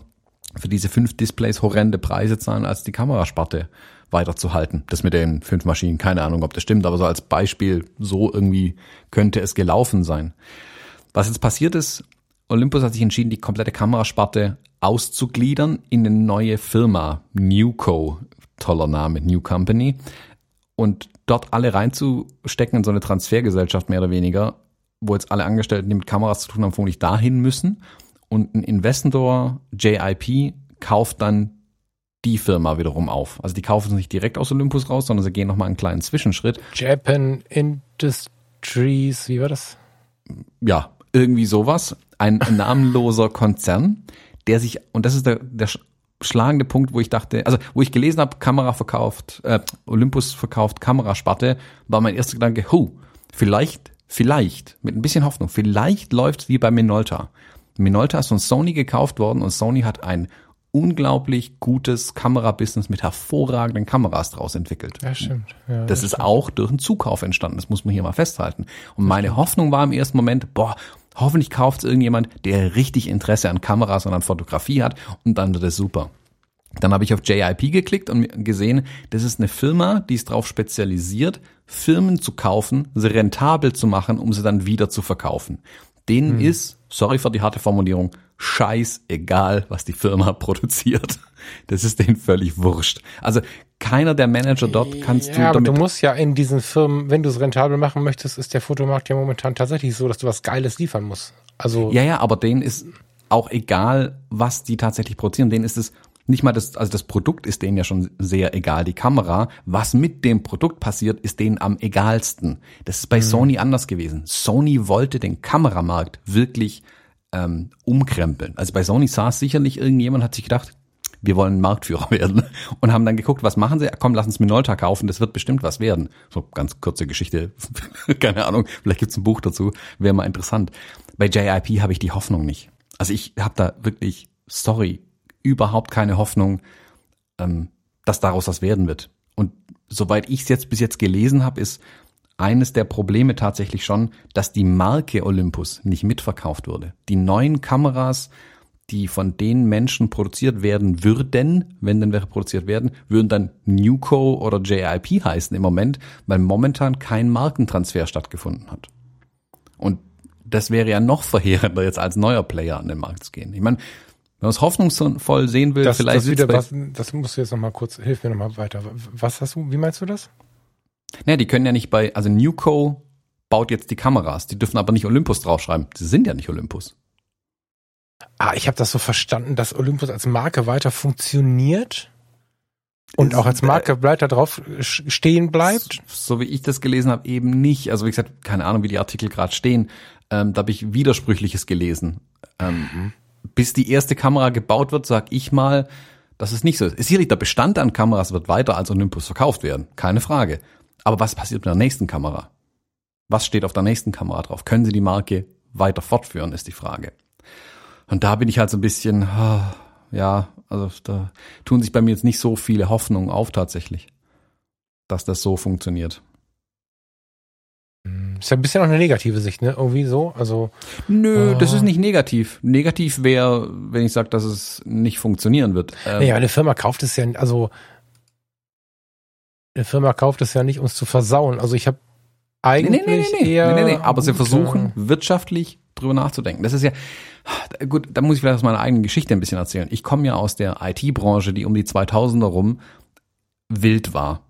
für diese fünf Displays horrende Preise zahlen, als die Kamerasparte weiterzuhalten. Das mit den fünf Maschinen, keine Ahnung, ob das stimmt, aber so als Beispiel, so irgendwie könnte es gelaufen sein. Was jetzt passiert ist, Olympus hat sich entschieden, die komplette Kamerasparte auszugliedern in eine neue Firma, Newco, toller Name, New Company. Und dort alle reinzustecken in so eine Transfergesellschaft mehr oder weniger, wo jetzt alle Angestellten, die mit Kameras zu tun haben, vermutlich dahin müssen. Und ein Investor, JIP, kauft dann die Firma wiederum auf. Also die kaufen es nicht direkt aus Olympus raus, sondern sie gehen nochmal einen kleinen Zwischenschritt. Japan Industries, wie war das? Ja, irgendwie sowas. Ein namenloser Konzern, der sich, und das ist der, der schlagende Punkt, wo ich dachte, also wo ich gelesen habe, Kamera verkauft, äh, Olympus verkauft Kamerasparte, war mein erster Gedanke, hu, vielleicht, vielleicht, mit ein bisschen Hoffnung, vielleicht läuft's wie bei Minolta. Minolta ist von Sony gekauft worden und Sony hat ein unglaublich gutes Kamerabusiness mit hervorragenden Kameras draus entwickelt. Ja, stimmt. Ja, das, das ist stimmt. auch durch einen Zukauf entstanden, das muss man hier mal festhalten. Und meine Hoffnung war im ersten Moment, boah, Hoffentlich kauft es irgendjemand, der richtig Interesse an Kameras und an Fotografie hat und dann wird es super. Dann habe ich auf JIP geklickt und gesehen, das ist eine Firma, die ist darauf spezialisiert, Firmen zu kaufen, sie rentabel zu machen, um sie dann wieder zu verkaufen. Denen hm. ist, sorry für die harte Formulierung, scheißegal, was die Firma [laughs] produziert. Das ist denen völlig wurscht. Also keiner der Manager dort kannst ja, du damit. Aber du musst ja in diesen Firmen, wenn du es rentabel machen möchtest, ist der Fotomarkt ja momentan tatsächlich so, dass du was Geiles liefern musst. Also ja, ja, aber denen ist auch egal, was die tatsächlich produzieren. Denen ist es nicht mal das, also das Produkt ist denen ja schon sehr egal. Die Kamera, was mit dem Produkt passiert, ist denen am egalsten. Das ist bei mhm. Sony anders gewesen. Sony wollte den Kameramarkt wirklich ähm, umkrempeln. Also bei Sony saß sicherlich irgendjemand, hat sich gedacht, wir wollen Marktführer [laughs] werden und haben dann geguckt, was machen sie? Komm, lass uns Minolta kaufen, das wird bestimmt was werden. So ganz kurze Geschichte, [laughs] keine Ahnung, vielleicht gibt's ein Buch dazu, wäre mal interessant. Bei JIP habe ich die Hoffnung nicht. Also ich habe da wirklich, sorry, überhaupt keine Hoffnung, ähm, dass daraus was werden wird. Und soweit ich es jetzt bis jetzt gelesen habe, ist eines der Probleme tatsächlich schon, dass die Marke Olympus nicht mitverkauft wurde. Die neuen Kameras die von den Menschen produziert werden würden, wenn denn welche produziert werden, würden dann Newco oder JIP heißen im Moment, weil momentan kein Markentransfer stattgefunden hat. Und das wäre ja noch verheerender, jetzt als neuer Player an den Markt zu gehen. Ich meine, wenn man es hoffnungsvoll sehen will, das, vielleicht das wieder was, das musst du jetzt nochmal kurz, hilf mir nochmal weiter. Was hast du, wie meinst du das? Naja, die können ja nicht bei, also Newco baut jetzt die Kameras, die dürfen aber nicht Olympus draufschreiben. Sie sind ja nicht Olympus. Ah, ich habe das so verstanden, dass Olympus als Marke weiter funktioniert und auch als Marke weiter drauf stehen bleibt. So, so wie ich das gelesen habe, eben nicht. Also wie gesagt, keine Ahnung, wie die Artikel gerade stehen. Ähm, da habe ich Widersprüchliches gelesen. Ähm, mhm. Bis die erste Kamera gebaut wird, sag ich mal, dass es nicht so ist. Sicherlich, der Bestand an Kameras wird weiter als Olympus verkauft werden. Keine Frage. Aber was passiert mit der nächsten Kamera? Was steht auf der nächsten Kamera drauf? Können Sie die Marke weiter fortführen, ist die Frage. Und da bin ich halt so ein bisschen, ah, ja, also da tun sich bei mir jetzt nicht so viele Hoffnungen auf tatsächlich, dass das so funktioniert. Hm, ist ja ein bisschen auch eine negative Sicht, ne? Irgendwie so. Also. Nö, äh, das ist nicht negativ. Negativ wäre, wenn ich sage, dass es nicht funktionieren wird. Ähm, naja, eine Firma kauft es ja, also eine Firma kauft es ja nicht, um es zu versauen. Also ich habe eigentlich nee, nee, nee, nee, eher. Nee, nee, nee. Aber sie versuchen wirtschaftlich drüber nachzudenken. Das ist ja, gut, da muss ich vielleicht aus meiner eigenen Geschichte ein bisschen erzählen. Ich komme ja aus der IT-Branche, die um die 2000er rum wild war.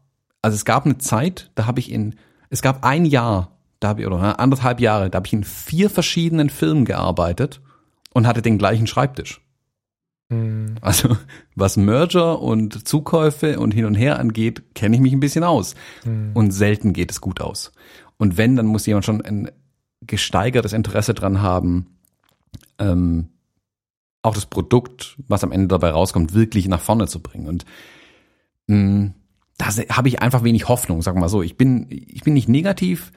Also es gab eine Zeit, da habe ich in, es gab ein Jahr, da habe ich, oder anderthalb Jahre, da habe ich in vier verschiedenen Firmen gearbeitet und hatte den gleichen Schreibtisch. Hm. Also was Merger und Zukäufe und hin und her angeht, kenne ich mich ein bisschen aus. Hm. Und selten geht es gut aus. Und wenn, dann muss jemand schon ein gesteigertes Interesse dran haben, ähm, auch das Produkt, was am Ende dabei rauskommt, wirklich nach vorne zu bringen. Und mh, mm, da habe ich einfach wenig Hoffnung, sag mal so. Ich bin, ich bin nicht negativ,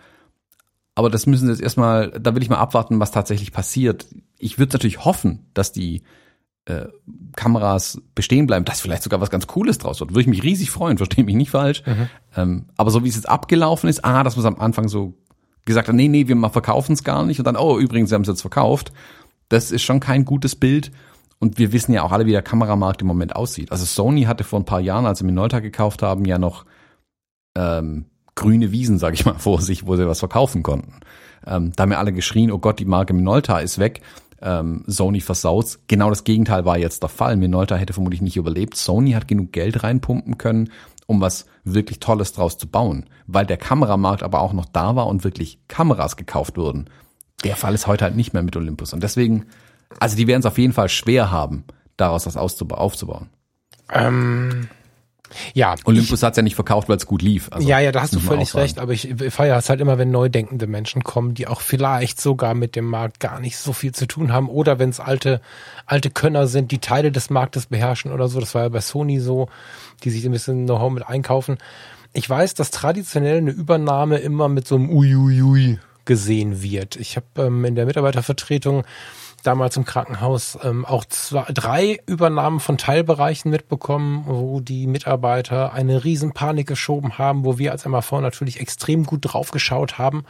aber das müssen Sie jetzt erstmal, da will ich mal abwarten, was tatsächlich passiert. Ich würde natürlich hoffen, dass die äh, Kameras bestehen bleiben, dass vielleicht sogar was ganz Cooles draus wird. Würde ich mich riesig freuen, verstehe mich nicht falsch. Mhm. Ähm, aber so wie es jetzt abgelaufen ist, ah, dass man es am Anfang so gesagt hat, nee, nee, wir verkaufen es gar nicht und dann, oh, übrigens, sie haben es jetzt verkauft. Das ist schon kein gutes Bild. Und wir wissen ja auch alle, wie der Kameramarkt im Moment aussieht. Also Sony hatte vor ein paar Jahren, als sie Minolta gekauft haben, ja noch ähm, grüne Wiesen, sag ich mal, [laughs] vor sich, wo sie was verkaufen konnten. Ähm, da haben ja alle geschrien, oh Gott, die Marke Minolta ist weg. Ähm, Sony versaut. Genau das Gegenteil war jetzt der Fall. Minolta hätte vermutlich nicht überlebt. Sony hat genug Geld reinpumpen können, um was wirklich Tolles draus zu bauen. Weil der Kameramarkt aber auch noch da war und wirklich Kameras gekauft wurden. Der Fall ist heute halt nicht mehr mit Olympus. Und deswegen, also die werden es auf jeden Fall schwer haben, daraus was aufzubauen. Ähm, ja. Olympus hat es ja nicht verkauft, weil es gut lief. Also, ja, ja, da hast du völlig recht. Aber ich feiere es halt immer, wenn neu denkende Menschen kommen, die auch vielleicht sogar mit dem Markt gar nicht so viel zu tun haben. Oder wenn es alte, alte Könner sind, die Teile des Marktes beherrschen oder so. Das war ja bei Sony so, die sich ein bisschen Know-how mit einkaufen. Ich weiß, dass traditionell eine Übernahme immer mit so einem Uiuiui gesehen wird. Ich habe ähm, in der Mitarbeitervertretung damals im Krankenhaus ähm, auch zwei, drei Übernahmen von Teilbereichen mitbekommen, wo die Mitarbeiter eine riesen Panik geschoben haben, wo wir als MAV natürlich extrem gut drauf geschaut haben.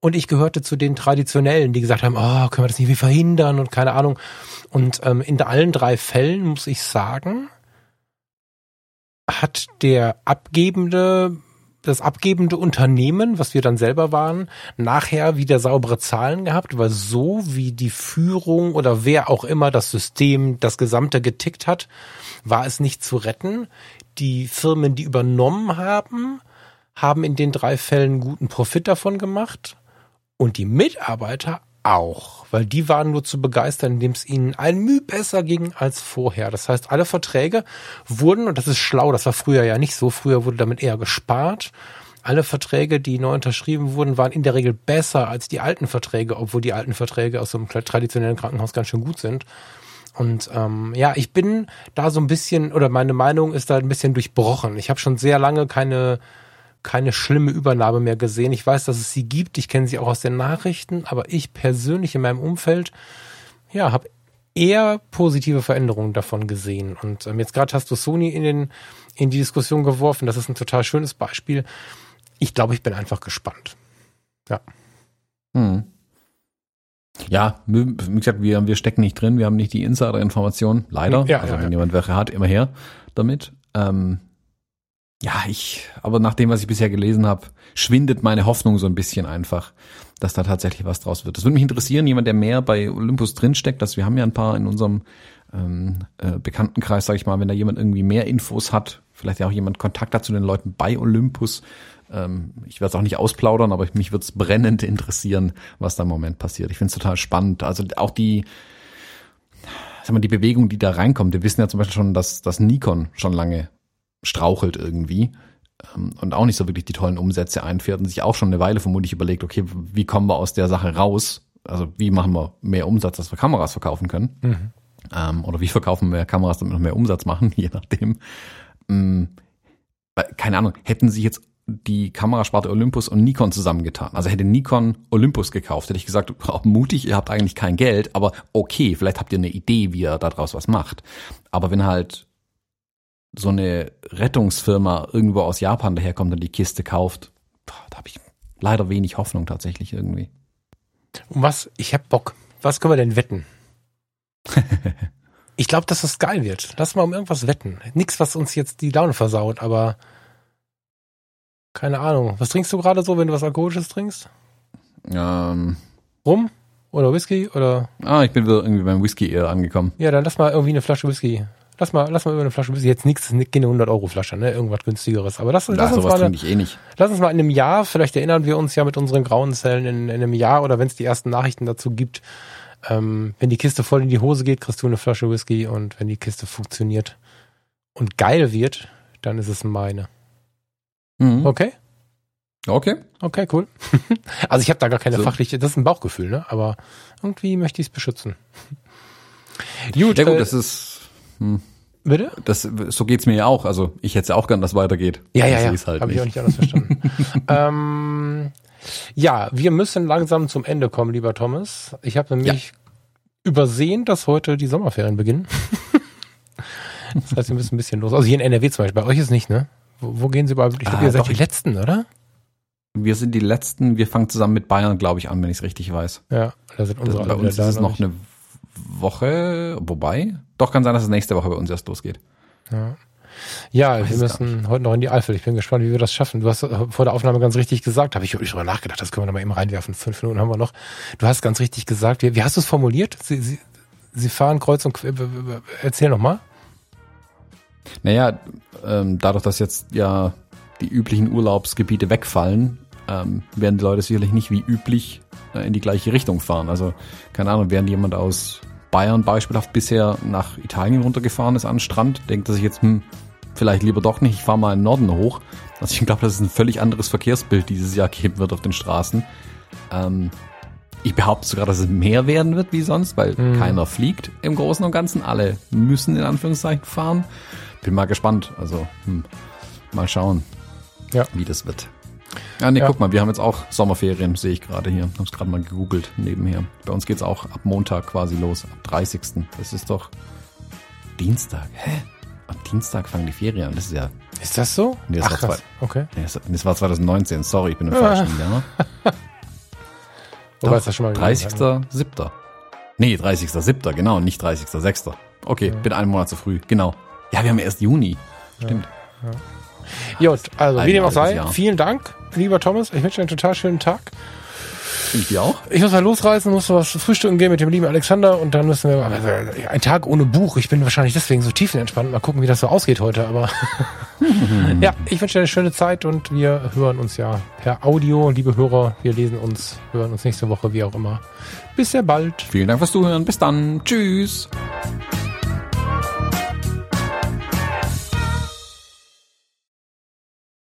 Und ich gehörte zu den Traditionellen, die gesagt haben, oh, können wir das nicht verhindern und keine Ahnung. Und ähm, in allen drei Fällen muss ich sagen, hat der abgebende das abgebende Unternehmen, was wir dann selber waren, nachher wieder saubere Zahlen gehabt, weil so wie die Führung oder wer auch immer das System, das Gesamte getickt hat, war es nicht zu retten. Die Firmen, die übernommen haben, haben in den drei Fällen guten Profit davon gemacht und die Mitarbeiter auch, weil die waren nur zu begeistern, indem es ihnen ein Mühe besser ging als vorher. Das heißt, alle Verträge wurden, und das ist schlau, das war früher ja nicht so, früher wurde damit eher gespart. Alle Verträge, die neu unterschrieben wurden, waren in der Regel besser als die alten Verträge, obwohl die alten Verträge aus so einem traditionellen Krankenhaus ganz schön gut sind. Und ähm, ja, ich bin da so ein bisschen, oder meine Meinung ist da ein bisschen durchbrochen. Ich habe schon sehr lange keine keine schlimme Übernahme mehr gesehen. Ich weiß, dass es sie gibt. Ich kenne sie auch aus den Nachrichten. Aber ich persönlich in meinem Umfeld, ja, habe eher positive Veränderungen davon gesehen. Und ähm, jetzt gerade hast du Sony in, den, in die Diskussion geworfen. Das ist ein total schönes Beispiel. Ich glaube, ich bin einfach gespannt. Ja. Hm. Ja, wie gesagt, wir, wir stecken nicht drin, wir haben nicht die Insider-Information, leider. Ja, also ja, wenn ja. jemand welche hat, immer her damit. Ähm, ja, ich, aber nach dem, was ich bisher gelesen habe, schwindet meine Hoffnung so ein bisschen einfach, dass da tatsächlich was draus wird. Das würde mich interessieren, jemand, der mehr bei Olympus drinsteckt, dass wir haben ja ein paar in unserem ähm, äh, Bekanntenkreis, sage ich mal, wenn da jemand irgendwie mehr Infos hat, vielleicht ja auch jemand Kontakt hat zu den Leuten bei Olympus. Ähm, ich werde es auch nicht ausplaudern, aber mich würde es brennend interessieren, was da im Moment passiert. Ich finde es total spannend. Also auch die, sag mal, die Bewegung, die da reinkommt. Wir wissen ja zum Beispiel schon, dass, dass Nikon schon lange strauchelt irgendwie ähm, und auch nicht so wirklich die tollen Umsätze einfährt und sich auch schon eine Weile vermutlich überlegt, okay, wie kommen wir aus der Sache raus? Also wie machen wir mehr Umsatz, dass wir Kameras verkaufen können? Mhm. Ähm, oder wie verkaufen wir Kameras, damit wir noch mehr Umsatz machen, [laughs] je nachdem. Ähm, keine Ahnung, hätten sie jetzt die Kamerasparte Olympus und Nikon zusammengetan. Also hätte Nikon Olympus gekauft, hätte ich gesagt, [laughs] oh, mutig, ihr habt eigentlich kein Geld, aber okay, vielleicht habt ihr eine Idee, wie ihr daraus was macht. Aber wenn halt so eine Rettungsfirma irgendwo aus Japan daherkommt und die Kiste kauft, da habe ich leider wenig Hoffnung tatsächlich irgendwie. Und was, ich hab Bock. Was können wir denn wetten? [laughs] ich glaube, dass das geil wird. Lass mal um irgendwas wetten. Nix, was uns jetzt die Laune versaut, aber keine Ahnung. Was trinkst du gerade so, wenn du was Alkoholisches trinkst? Ähm, Rum? Oder Whisky? Oder? ah, ich bin wieder irgendwie beim Whisky eher angekommen. Ja, dann lass mal irgendwie eine Flasche Whisky. Lass mal, lass mal über eine Flasche Whisky. Jetzt nichts, keine 100 Euro Flasche, ne? Irgendwas günstigeres. Aber lass, Ja, lass uns mal, eine, eh nicht. lass uns mal in einem Jahr, vielleicht erinnern wir uns ja mit unseren grauen Zellen in, in einem Jahr oder wenn es die ersten Nachrichten dazu gibt, ähm, wenn die Kiste voll in die Hose geht, kriegst du eine Flasche Whisky und wenn die Kiste funktioniert und geil wird, dann ist es meine. Mhm. Okay? Okay. Okay, cool. [laughs] also ich habe da gar keine So. fachliche, das ist ein Bauchgefühl, ne? Aber irgendwie möchte ich es beschützen. Gut, Ja gut, äh, das ist, hm, bitte? das, so geht's mir ja auch. Also ich hätte ja auch gern, dass es weitergeht. Ja, ja, Ich ja. seh's halt Habe ich auch nicht. anders verstanden. [laughs] ähm, ja, wir müssen langsam zum Ende kommen, lieber Thomas. Ich habe nämlich übersehen, dass heute die Sommerferien beginnen. [laughs] das heißt, wir müssen ein bisschen los. Also hier in NRW zum Beispiel. Bei euch ist nicht, ne? Wo, wo gehen sie überhaupt? Ich glaube, Ah, ihr seid doch, die Letzten, oder? Wir sind die Letzten, wir fangen zusammen mit Bayern, glaube ich, an, wenn ich es richtig weiß. Ja, da sind unsere bei alle wieder uns ist es noch eine Woche, wobei, doch kann sein, dass es nächste Woche bei uns erst losgeht. Ja, ja Weiß wir müssen heute noch in die Eifel. Ich bin gespannt, wie wir das schaffen. Du hast äh, vor der Aufnahme ganz richtig gesagt, habe ich wirklich drüber nachgedacht, das können wir noch mal eben reinwerfen. Fünf Minuten haben wir noch. Du hast ganz richtig gesagt, wie, wie hast du es formuliert? Sie, Sie, Sie fahren kreuz und quer. Erzähl noch mal. Naja, ähm, dadurch, dass jetzt ja die üblichen Urlaubsgebiete wegfallen, ähm, werden die Leute sicherlich nicht wie üblich in die gleiche Richtung fahren. Also, keine Ahnung, während jemand aus Bayern beispielhaft bisher nach Italien runtergefahren ist an den Strand, denkt er sich jetzt, hm, vielleicht lieber doch nicht, ich fahre mal in den Norden hoch. Also ich glaube, dass es ein völlig anderes Verkehrsbild dieses Jahr geben wird auf den Straßen. Ähm, ich behaupte sogar, dass es mehr werden wird wie sonst, weil Mhm. keiner fliegt im Großen und Ganzen. Alle müssen in Anführungszeichen fahren. Bin mal gespannt. Also, hm, mal schauen, Ja. wie das wird. Ja, nee, Ja. guck mal, wir haben jetzt auch Sommerferien, sehe ich gerade hier. Hab's gerade mal gegoogelt nebenher. Bei uns geht's auch ab Montag quasi los, ab 30. Das ist doch Dienstag. Hä? Am Dienstag fangen die Ferien an. Das ist ja, Ist das so? Nee, das Ach, war. Okay. nee, das- das war 2019. Sorry, ich bin im Ah. falschen Jahr. [laughs] Wobei Doch, es das schon mal 30.07. Nee, 30.07. genau, nicht 30.06. Okay, bin einen Monat zu früh, genau. Ja, wir haben erst Juni. Stimmt. Gut, also Ein wie dem auch sei, Jahr. vielen Dank, lieber Thomas. Ich wünsche dir einen total schönen Tag. Ich die auch? Ich muss mal losreisen, muss was frühstücken gehen mit dem lieben Alexander und dann müssen wir also, ein Tag ohne Buch. Ich bin wahrscheinlich deswegen so tiefenentspannt. Mal gucken, wie das so ausgeht heute. Aber [laughs] ja, ich wünsche dir eine schöne Zeit und wir hören uns ja per Audio, liebe Hörer. Wir lesen uns, hören uns nächste Woche, wie auch immer. Bis sehr bald. Vielen Dank fürs Zuhören. Bis dann. Tschüss.